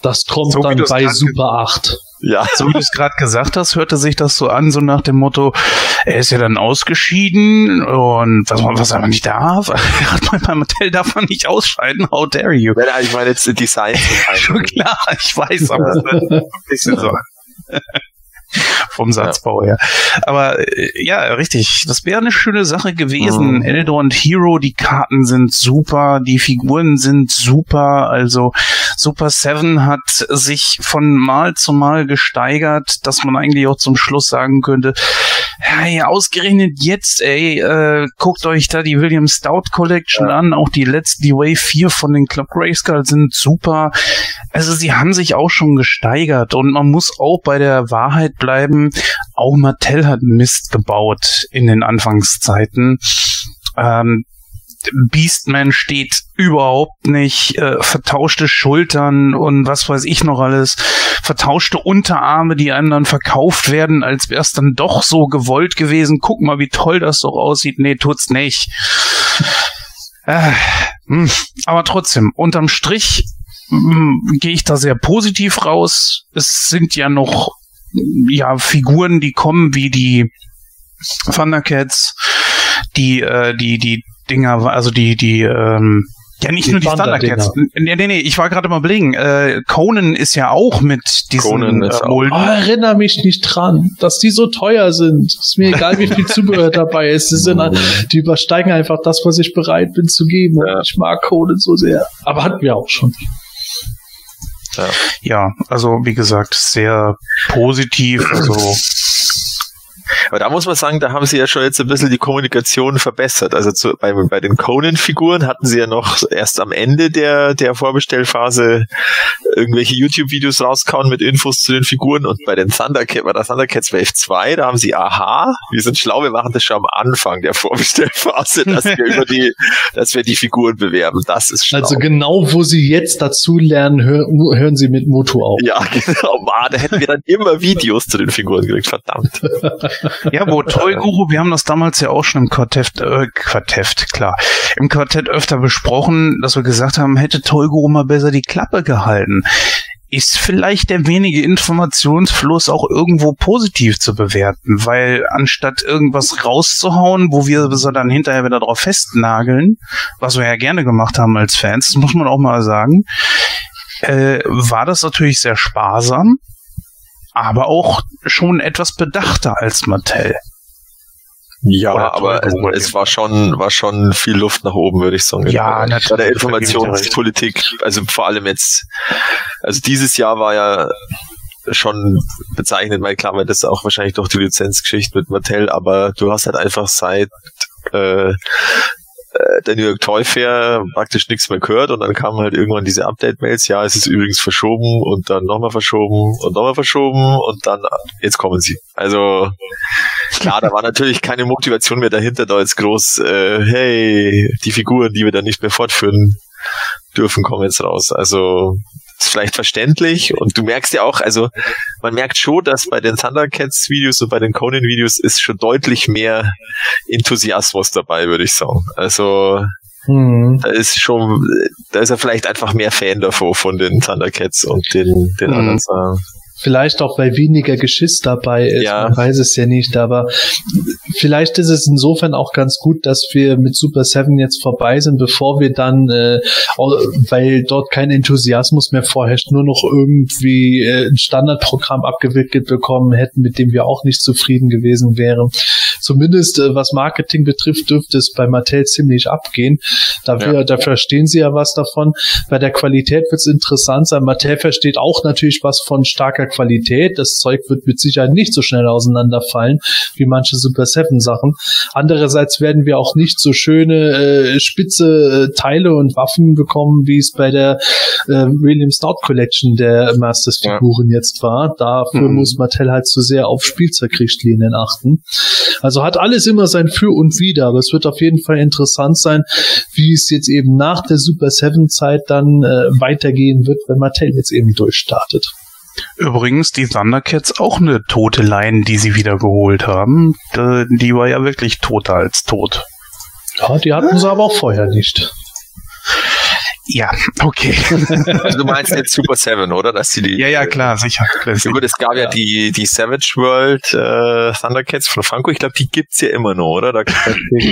Das kommt So dann bei Super 8. ja. So wie du es gerade gesagt hast, hörte sich das so an, so nach dem Motto, er ist ja dann ausgeschieden und was, was er nicht darf, hat man beim Hotel darf man nicht ausscheiden, how dare you. Wenn ich meine jetzt Designs Schon klar, ich weiß, aber hört sich ein bisschen so. Vom Satzbau her. Aber äh, ja, richtig. Das wäre eine schöne Sache gewesen. Mhm. Eldor und Hero, die Karten sind super, die Figuren sind super. Also Super Seven hat sich von Mal zu Mal gesteigert, dass man eigentlich auch zum Schluss sagen könnte, hey, ausgerechnet jetzt, ey, äh, guckt euch da die William Stout Collection an, auch die letzten, die Wave 4 von den Club Grayskull sind super. Also sie haben sich auch schon gesteigert und man muss auch bei der Wahrheit bleiben, auch Mattel hat Mist gebaut in den Anfangszeiten. Ähm, Beastman steht überhaupt nicht, äh, vertauschte Schultern und was weiß ich noch alles, vertauschte Unterarme, die einem dann verkauft werden, als wäre es dann doch so gewollt gewesen. Guck mal, wie toll das doch aussieht. Nee, tut's nicht. Äh, mh, aber trotzdem, unterm Strich mh, gehe ich da sehr positiv raus. Es sind ja noch ja Figuren, die kommen wie die Thundercats, die äh, die die Dinger, also die die ähm, ja, nicht Die nur die. Thundercats. Nee, nee, nee, ich war gerade mal überlegen. Äh, Conan ist ja auch mit diesen Conan ist äh, auch- Molden. Oh, erinnere mich nicht dran, dass die so teuer sind. Ist mir egal, wie viel Zubehör dabei ist. Die, sind, die übersteigen einfach das, was ich bereit bin zu geben. Ja. ich mag Conan so sehr. Aber hatten wir auch schon. Ja, also wie gesagt, sehr positiv. Also Aber da muss man sagen, da haben sie ja schon jetzt ein bisschen die Kommunikation verbessert. Also zu, bei, bei den Conan-Figuren hatten sie ja noch erst am Ende der, der Vorbestellphase irgendwelche YouTube-Videos rauskauen mit Infos zu den Figuren und bei den Thundercats, bei der Thundercats Wave 2, da haben sie, aha, wir sind schlau, wir machen das schon am Anfang der Vorbestellphase, dass wir über die, dass wir die Figuren bewerben. Das ist schlau. Also genau, wo sie jetzt dazu lernen, hör, hören sie mit Moto auf. ja, genau. Ah, da hätten wir dann immer Videos zu den Figuren gekriegt, verdammt. Ja, wo Toy Guru, wir haben das damals ja auch schon im Quartett, äh, Quartett, klar, im Quartett öfter besprochen, dass wir gesagt haben, hätte Toy Guru mal besser die Klappe gehalten. Ist vielleicht der wenige Informationsfluss auch irgendwo positiv zu bewerten, weil anstatt irgendwas rauszuhauen, wo wir sie dann hinterher wieder drauf festnageln, was wir ja gerne gemacht haben als Fans, das muss man auch mal sagen, äh, war das natürlich sehr sparsam, aber auch schon etwas bedachter als Mattel. Ja, Oder aber es, es war schon, war schon viel Luft nach oben, würde ich sagen. Ja, Bei natürlich, der ich dir Informationspolitik, also vor allem jetzt, also dieses Jahr war ja schon bezeichnet, mein klar, weil das auch wahrscheinlich durch die Lizenzgeschichte mit Mattel, aber du hast halt einfach seit äh, äh, der New York Toy Fair praktisch nichts mehr gehört und dann kamen halt irgendwann diese Update-Mails, ja, es ist übrigens verschoben und dann nochmal verschoben und nochmal verschoben und dann, jetzt kommen sie. Also klar, da war natürlich keine Motivation mehr dahinter, da jetzt groß, äh, hey, die Figuren, die wir dann nicht mehr fortführen dürfen, kommen jetzt raus. Also ist vielleicht verständlich und du merkst ja auch, also man merkt schon, dass bei den Thundercats Videos und bei den Conan Videos ist schon deutlich mehr Enthusiasmus dabei, würde ich sagen. Also Hm. da ist schon, da ist er vielleicht einfach mehr Fan davon von den Thundercats und den, den Mhm. anderen Sachen. Vielleicht auch, weil weniger Geschiss dabei ist. Ja. Man weiß es ja nicht, aber vielleicht ist es insofern auch ganz gut, dass wir mit Super Seven jetzt vorbei sind, bevor wir dann, äh, weil dort kein Enthusiasmus mehr vorherrscht, nur noch irgendwie äh, ein Standardprogramm abgewickelt bekommen hätten, mit dem wir auch nicht zufrieden gewesen wären. Zumindest äh, was Marketing betrifft, dürfte es bei Mattel ziemlich abgehen. Dafür, da verstehen sie ja was davon. Bei der Qualität wird es interessant sein. Mattel versteht auch natürlich was von starker Qualität. Das Zeug wird mit Sicherheit nicht so schnell auseinanderfallen wie manche Super Seven Sachen. Andererseits werden wir auch nicht so schöne äh, spitze äh, Teile und Waffen bekommen, wie es bei der äh, William Stout Collection der Masters Ja. Figuren jetzt war. Dafür Mhm. muss Mattel halt zu sehr auf Spielzeugrichtlinien achten. Also hat alles immer sein Für und Wider, aber es wird auf jeden Fall interessant sein, wie es jetzt eben nach der Super Seven Zeit dann äh, weitergehen wird, wenn Mattel jetzt eben durchstartet. Übrigens, die Thundercats auch eine tote Line, die sie wieder geholt haben. Äh, Die war ja wirklich toter als tot. Ja, die hatten sie aber auch vorher nicht. Ja, okay. Also du meinst jetzt Super Seven, oder? Dass die, die ja, ja, klar, sicher. Ja, gut, es gab ja, die, die Savage World äh, Thundercats von Franco, ich glaube, die gibt's ja immer noch, oder? Da, da,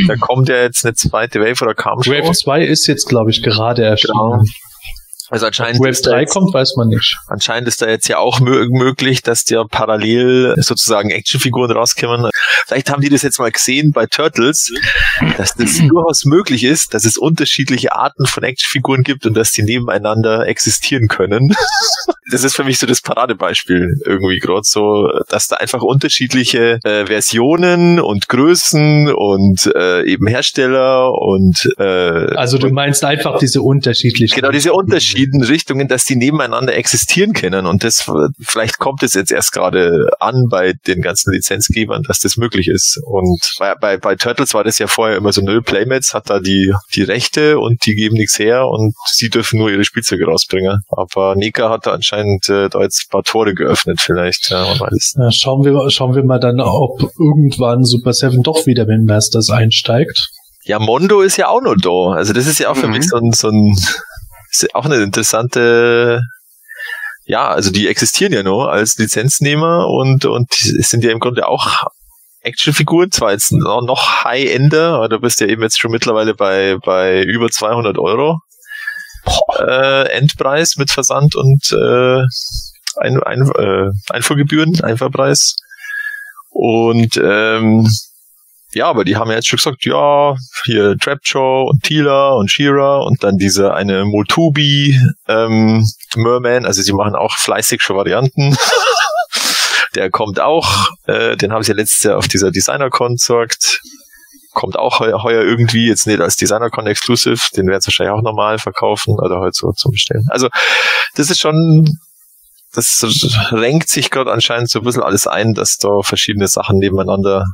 da kommt ja jetzt eine zweite Wave oder kam schon. Wave 2 ist jetzt, glaube ich, gerade erschienen. Genau. Also anscheinend ist da 3 jetzt, kommt, weiß man nicht. anscheinend ist da jetzt ja auch mö möglich, dass dir parallel sozusagen Actionfiguren rauskommen. Vielleicht haben die das jetzt mal gesehen bei Turtles, dass das durchaus möglich ist, dass es unterschiedliche Arten von Actionfiguren gibt und dass die nebeneinander existieren können. Das ist für mich so das Paradebeispiel irgendwie gerade so, dass da einfach unterschiedliche äh, Versionen und Größen und äh, eben Hersteller und äh, Also du meinst einfach diese unterschiedlichen. Genau, diese unterschiedlichen Richtungen, dass die nebeneinander existieren können. Und das, vielleicht kommt es jetzt erst gerade an bei den ganzen Lizenzgebern, dass das möglich ist. Und bei, bei, bei Turtles war das ja vorher immer so, nö, Playmates hat da die, die Rechte und die geben nichts her und sie dürfen nur ihre Spielzeuge rausbringen. Aber Nika hat da anscheinend äh, da jetzt ein paar Tore geöffnet vielleicht. Ja, man weiß es. Ja, schauen wir, schauen wir mal dann, ob irgendwann Super Seven doch wieder mit Masters einsteigt. Ja, Mondo ist ja auch noch da. Also das ist ja auch für Mhm. mich so ein, so ein ist auch eine interessante, ja, also die existieren ja noch als Lizenznehmer und, und die sind ja im Grunde auch Actionfiguren, zwar jetzt noch, noch High-Ender, aber du bist ja eben jetzt schon mittlerweile bei, bei über 200 Euro äh, Endpreis mit Versand und äh, ein, ein, äh, Einfuhrgebühren, Einfuhrpreis. Und ähm, ja, aber die haben ja jetzt schon gesagt, ja, hier Trapjaw und Tila und Shira und dann diese eine Motubi ähm, Merman, also sie machen auch fleißig schon Varianten. Der kommt auch, äh, den haben sie ja letztes Jahr auf dieser DesignerCon gesagt. Kommt auch heuer, heuer irgendwie, jetzt nicht als DesignerCon Exclusive, den werden sie wahrscheinlich auch normal verkaufen oder halt so zum Bestellen. Also das ist schon, das renkt sich gerade anscheinend so ein bisschen alles ein, dass da verschiedene Sachen nebeneinander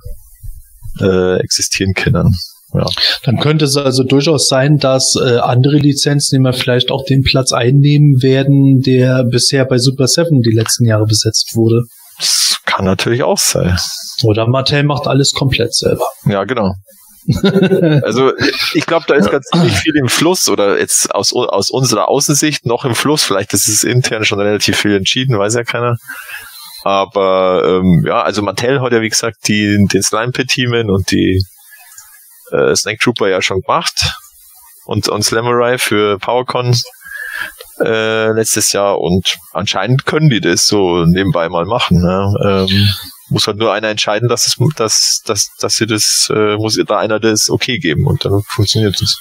äh, existieren können. Ja. Dann könnte es also durchaus sein, dass äh, andere Lizenznehmer vielleicht auch den Platz einnehmen werden, der bisher bei Super Seven die letzten Jahre besetzt wurde. Das kann natürlich auch sein. Oder Mattel macht alles komplett selber. Ja, genau. Also ich glaube, da ist ziemlich viel im Fluss oder jetzt aus, aus unserer Außensicht noch im Fluss. Vielleicht ist es intern schon relativ viel entschieden, weiß ja keiner. Aber ähm, ja, also Mattel hat ja wie gesagt die, den Slime Pit Teamen und die äh, Snake Trooper ja schon gemacht und, und Slamurai für PowerCon äh, letztes Jahr und anscheinend können die das so nebenbei mal machen. Ne? Ähm, muss halt nur einer entscheiden, dass es, dass, dass, dass sie das, äh, muss da einer das okay geben und dann funktioniert das.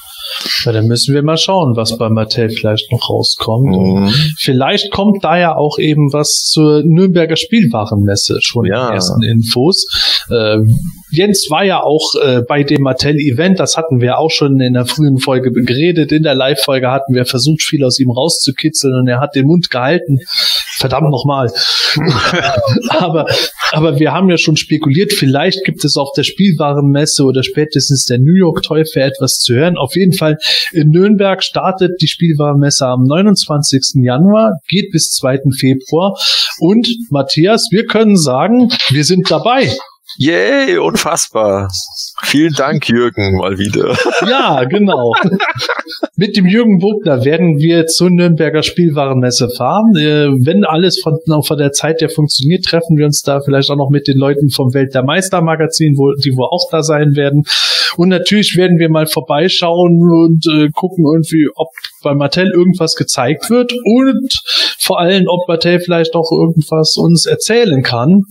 Ja, dann müssen wir mal schauen, was bei Mattel vielleicht noch rauskommt. Mhm. Vielleicht kommt da ja auch eben was zur Nürnberger Spielwarenmesse schon Ja. in den ersten Infos. Äh, Jens war ja auch äh, bei dem Mattel-Event, das hatten wir auch schon in der frühen Folge geredet. In der Live-Folge hatten wir versucht, viel aus ihm rauszukitzeln und er hat den Mund gehalten. Verdammt nochmal. aber, aber wir haben ja schon spekuliert, vielleicht gibt es auf der Spielwarenmesse oder spätestens der New York Toy Fair etwas zu hören. Auf jeden Fall in Nürnberg startet die Spielwarenmesse am 29. Januar, geht bis 2. Februar. Und Matthias, wir können sagen, wir sind dabei. Yay, unfassbar. Vielen Dank, Jürgen, mal wieder. Ja, genau. Mit dem Jürgen Bogner werden wir zur Nürnberger Spielwarenmesse fahren. Äh, wenn alles von, von der Zeit der funktioniert, treffen wir uns da vielleicht auch noch mit den Leuten vom Welt der Meister Magazin, wo, die wohl auch da sein werden. Und natürlich werden wir mal vorbeischauen und äh, gucken irgendwie, ob bei Mattel irgendwas gezeigt wird und vor allem, ob Mattel vielleicht auch irgendwas uns erzählen kann.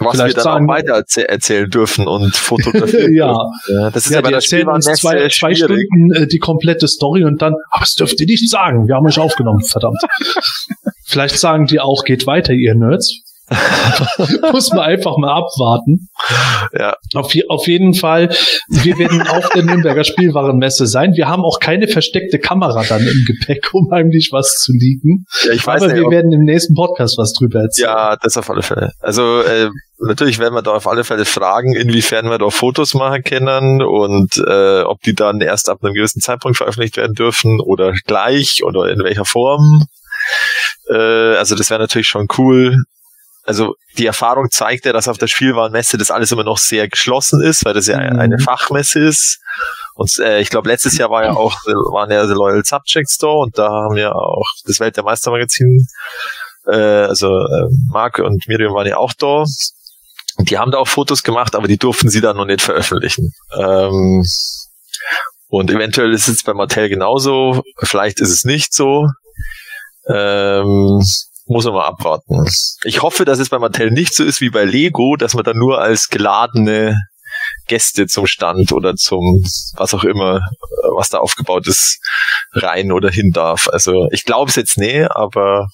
Was Vielleicht wir dann sagen- auch weiter erzäh erzählen dürfen und fotografieren. Ja. ja. Das ist ja, Ja, bei die der erzählen uns Spielwarenmesse zwei, zwei. Stunden äh, die komplette Story und dann, aber das dürft ihr nicht sagen, wir haben euch aufgenommen, verdammt. Vielleicht sagen die auch, geht weiter, ihr Nerds. Muss man einfach mal abwarten. Ja. Auf, auf jeden Fall, wir werden auf der Nürnberger Spielwarenmesse sein. Wir haben auch keine versteckte Kamera dann im Gepäck, um heimlich was zu liegen. Ja, ich weiß Aber nicht, wir werden im nächsten Podcast was drüber erzählen. ja, das auf alle Fälle. Also äh, natürlich werden wir da auf alle Fälle fragen, inwiefern wir da Fotos machen können und äh, ob die dann erst ab einem gewissen Zeitpunkt veröffentlicht werden dürfen oder gleich oder in welcher Form. Äh, also das wäre natürlich schon cool. Also die Erfahrung zeigt ja, dass auf der Spielwarenmesse das alles immer noch sehr geschlossen ist, weil das ja Mhm. eine Fachmesse ist. Und äh, ich glaube, letztes Jahr war ja auch, waren ja The Loyal Subjects da und da haben wir auch das Welt der Meister Magazin, äh, also äh, Marc und Miriam waren ja auch da. Die haben da auch Fotos gemacht, aber die durften sie dann noch nicht veröffentlichen. Ähm, und eventuell ist es bei Mattel genauso, vielleicht ist es nicht so. Ähm, muss man mal abwarten. Ich hoffe, dass es bei Mattel nicht so ist wie bei Lego, dass man dann nur als geladene Gäste zum Stand oder zum was auch immer, was da aufgebaut ist, rein oder hin darf. Also ich glaube es jetzt nee, aber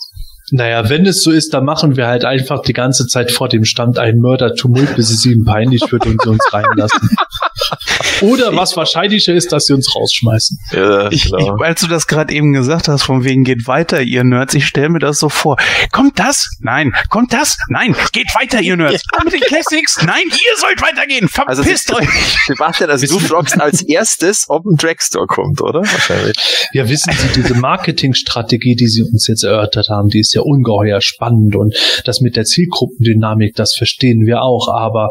Naja, wenn es so ist, dann machen wir halt einfach die ganze Zeit vor dem Stand einen Mörder-Tumult, bis es ihnen peinlich wird und sie uns reinlassen. Oder was wahrscheinlicher ist, dass sie uns rausschmeißen. äh, Ich, ich, als du das gerade eben gesagt hast, von wegen geht weiter, ihr Nerds, ich stelle mir das so vor. Kommt das? Nein. Kommt das? Nein. Geht weiter, ihr Nerds. Kommt mit den Classics? Nein, ihr sollt weitergehen. Also Verpisst euch. Sebastian, also du fragst als erstes, ob ein Dragstore kommt, oder? Wahrscheinlich. Ja, wissen Sie, diese Marketingstrategie, die Sie uns jetzt erörtert haben, die ist ja ungeheuer spannend und das mit der Zielgruppendynamik, das verstehen wir auch, aber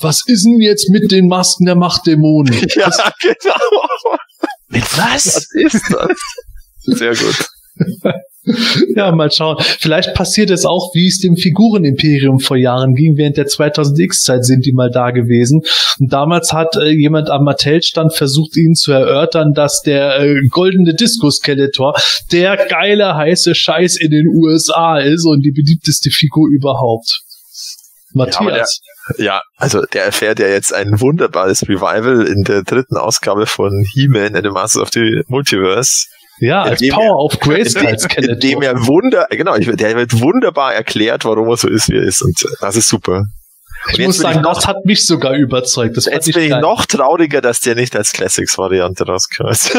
was ist denn jetzt mit den Masken der Machtdämonen? Ja, genau. Mit was? Was ist das? Sehr gut. Ja, mal schauen. Vielleicht passiert es auch, wie es dem Figurenimperium vor Jahren ging. Während der 2000X-Zeit sind die mal da gewesen. Und damals hat äh, jemand am Mattel-Stand versucht, ihnen zu erörtern, dass der äh, goldene Disco-Skeletor der geile, heiße Scheiß in den USA ist und die beliebteste Figur überhaupt. Matthias. Ja, also der erfährt ja jetzt ein wunderbares Revival in der dritten Ausgabe von He-Man and the Masters of the Multiverse. Ja, als Indem Power of Grace in, dem- in dem er wunder, genau, ich, der wird wunderbar erklärt, warum er so ist, wie er ist. Und das ist super. Ich muss sagen, noch, das hat mich sogar überzeugt. Das jetzt bin ich geil. noch trauriger, dass der nicht als Classics-Variante rauskommt.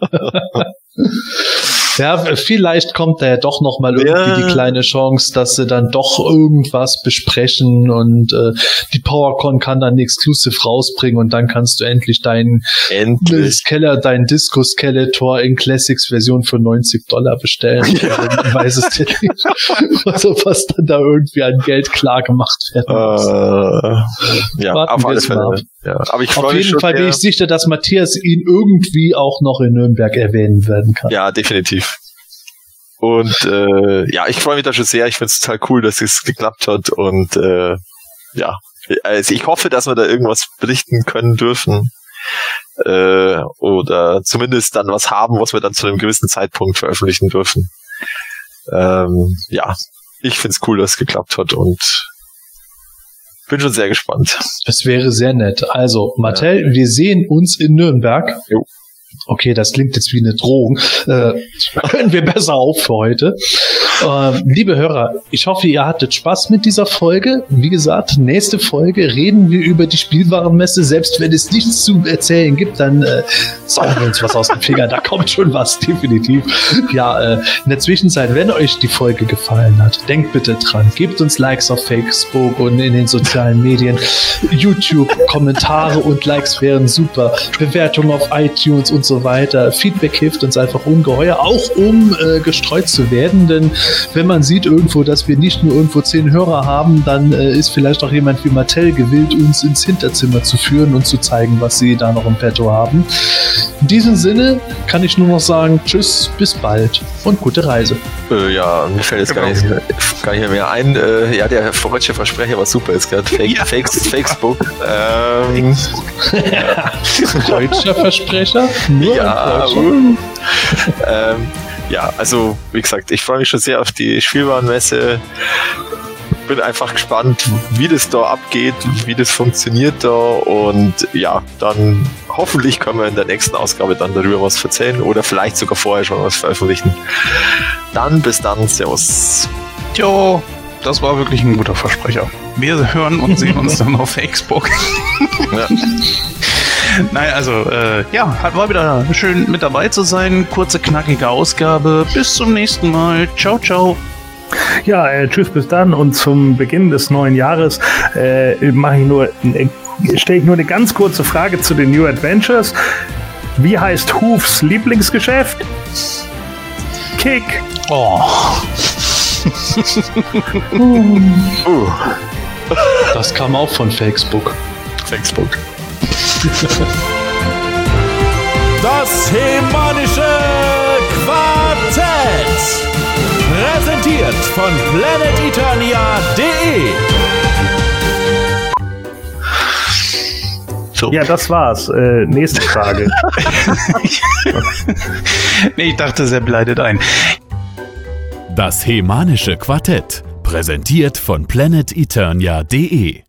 Ja, vielleicht kommt da ja doch noch mal irgendwie Ja. die kleine Chance, dass sie dann doch irgendwas besprechen und äh, die PowerCon kann dann Exclusive rausbringen und dann kannst du endlich deinen Endlich. Keller, deinen Disco Skeletor in Classics Version für 90 Dollar bestellen. Ich weiß es ja nicht. Also was dann da irgendwie an Geld klar gemacht werden muss. Äh, ja, Warten auf wir alle Fälle. Ja, aber ich freue Auf jeden Fall bin ich sicher, dass Matthias ihn irgendwie auch noch in Nürnberg erwähnen werden kann. Ja, definitiv. Und äh, ja, ich freue mich da schon sehr. Ich finde es total cool, dass es geklappt hat. Und äh, ja, also ich hoffe, dass wir da irgendwas berichten können dürfen. Äh, oder zumindest dann was haben, was wir dann zu einem gewissen Zeitpunkt veröffentlichen dürfen. Ähm, ja, ich finde es cool, dass es geklappt hat und bin schon sehr gespannt. Das wäre sehr nett. Also, Mattel, wir sehen uns in Nürnberg. Jo. Okay, das klingt jetzt wie eine Drohung. Äh, hören wir besser auf für heute. Äh, liebe Hörer, ich hoffe, ihr hattet Spaß mit dieser Folge. Wie gesagt, nächste Folge reden wir über die Spielwarenmesse. Selbst wenn es nichts zu erzählen gibt, dann äh, saugen wir uns was aus dem Finger. Da kommt schon was, definitiv. Ja, äh, in der Zwischenzeit, wenn euch die Folge gefallen hat, denkt bitte dran, gebt uns Likes auf Facebook und in den sozialen Medien. YouTube, Kommentare und Likes wären super. Bewertungen auf iTunes und so weiter. Feedback hilft uns einfach ungeheuer, auch um äh, gestreut zu werden. Denn wenn man sieht irgendwo, dass wir nicht nur irgendwo zehn Hörer haben, dann äh, ist vielleicht auch jemand wie Mattel gewillt, uns ins Hinterzimmer zu führen und zu zeigen, was sie da noch im Petto haben. In diesem Sinne kann ich nur noch sagen, tschüss, bis bald und gute Reise. Äh, ja, mir fällt jetzt gar, nicht, gar nicht mehr ein. Äh, ja, der freudsche Versprecher war super jetzt gerade. Fake, Ja. Fakes, Facebook. Ähm, Deutscher Versprecher? Nur ja, uh. ähm, ja, also wie gesagt, ich freue mich schon sehr auf die Spielwarenmesse. Bin einfach gespannt, wie das da abgeht, wie das funktioniert da und ja, dann hoffentlich können wir in der nächsten Ausgabe dann darüber was erzählen oder vielleicht sogar vorher schon was veröffentlichen. Dann bis dann, Servus. Jo, das war wirklich ein guter Versprecher. Wir hören und sehen uns dann auf Facebook. Ja. Nein, also, äh, ja, hat war wieder schön mit dabei zu sein. Kurze, knackige Ausgabe. Bis zum nächsten Mal. Ciao, ciao. Ja, äh, tschüss, bis dann. Und zum Beginn des neuen Jahres äh, mache ich nur, äh, stelle ich nur eine ganz kurze Frage zu den New Adventures. Wie heißt Hufs Lieblingsgeschäft? Kick. Oh. Das kam auch von Facebook. Facebook. Das Hemanische Quartett. Präsentiert von planeteternia.de. So. Ja, das war's. Äh, nächste Frage. nee, ich dachte, Sepp leidet ein. Das Hemanische Quartett. Präsentiert von planeteternia.de.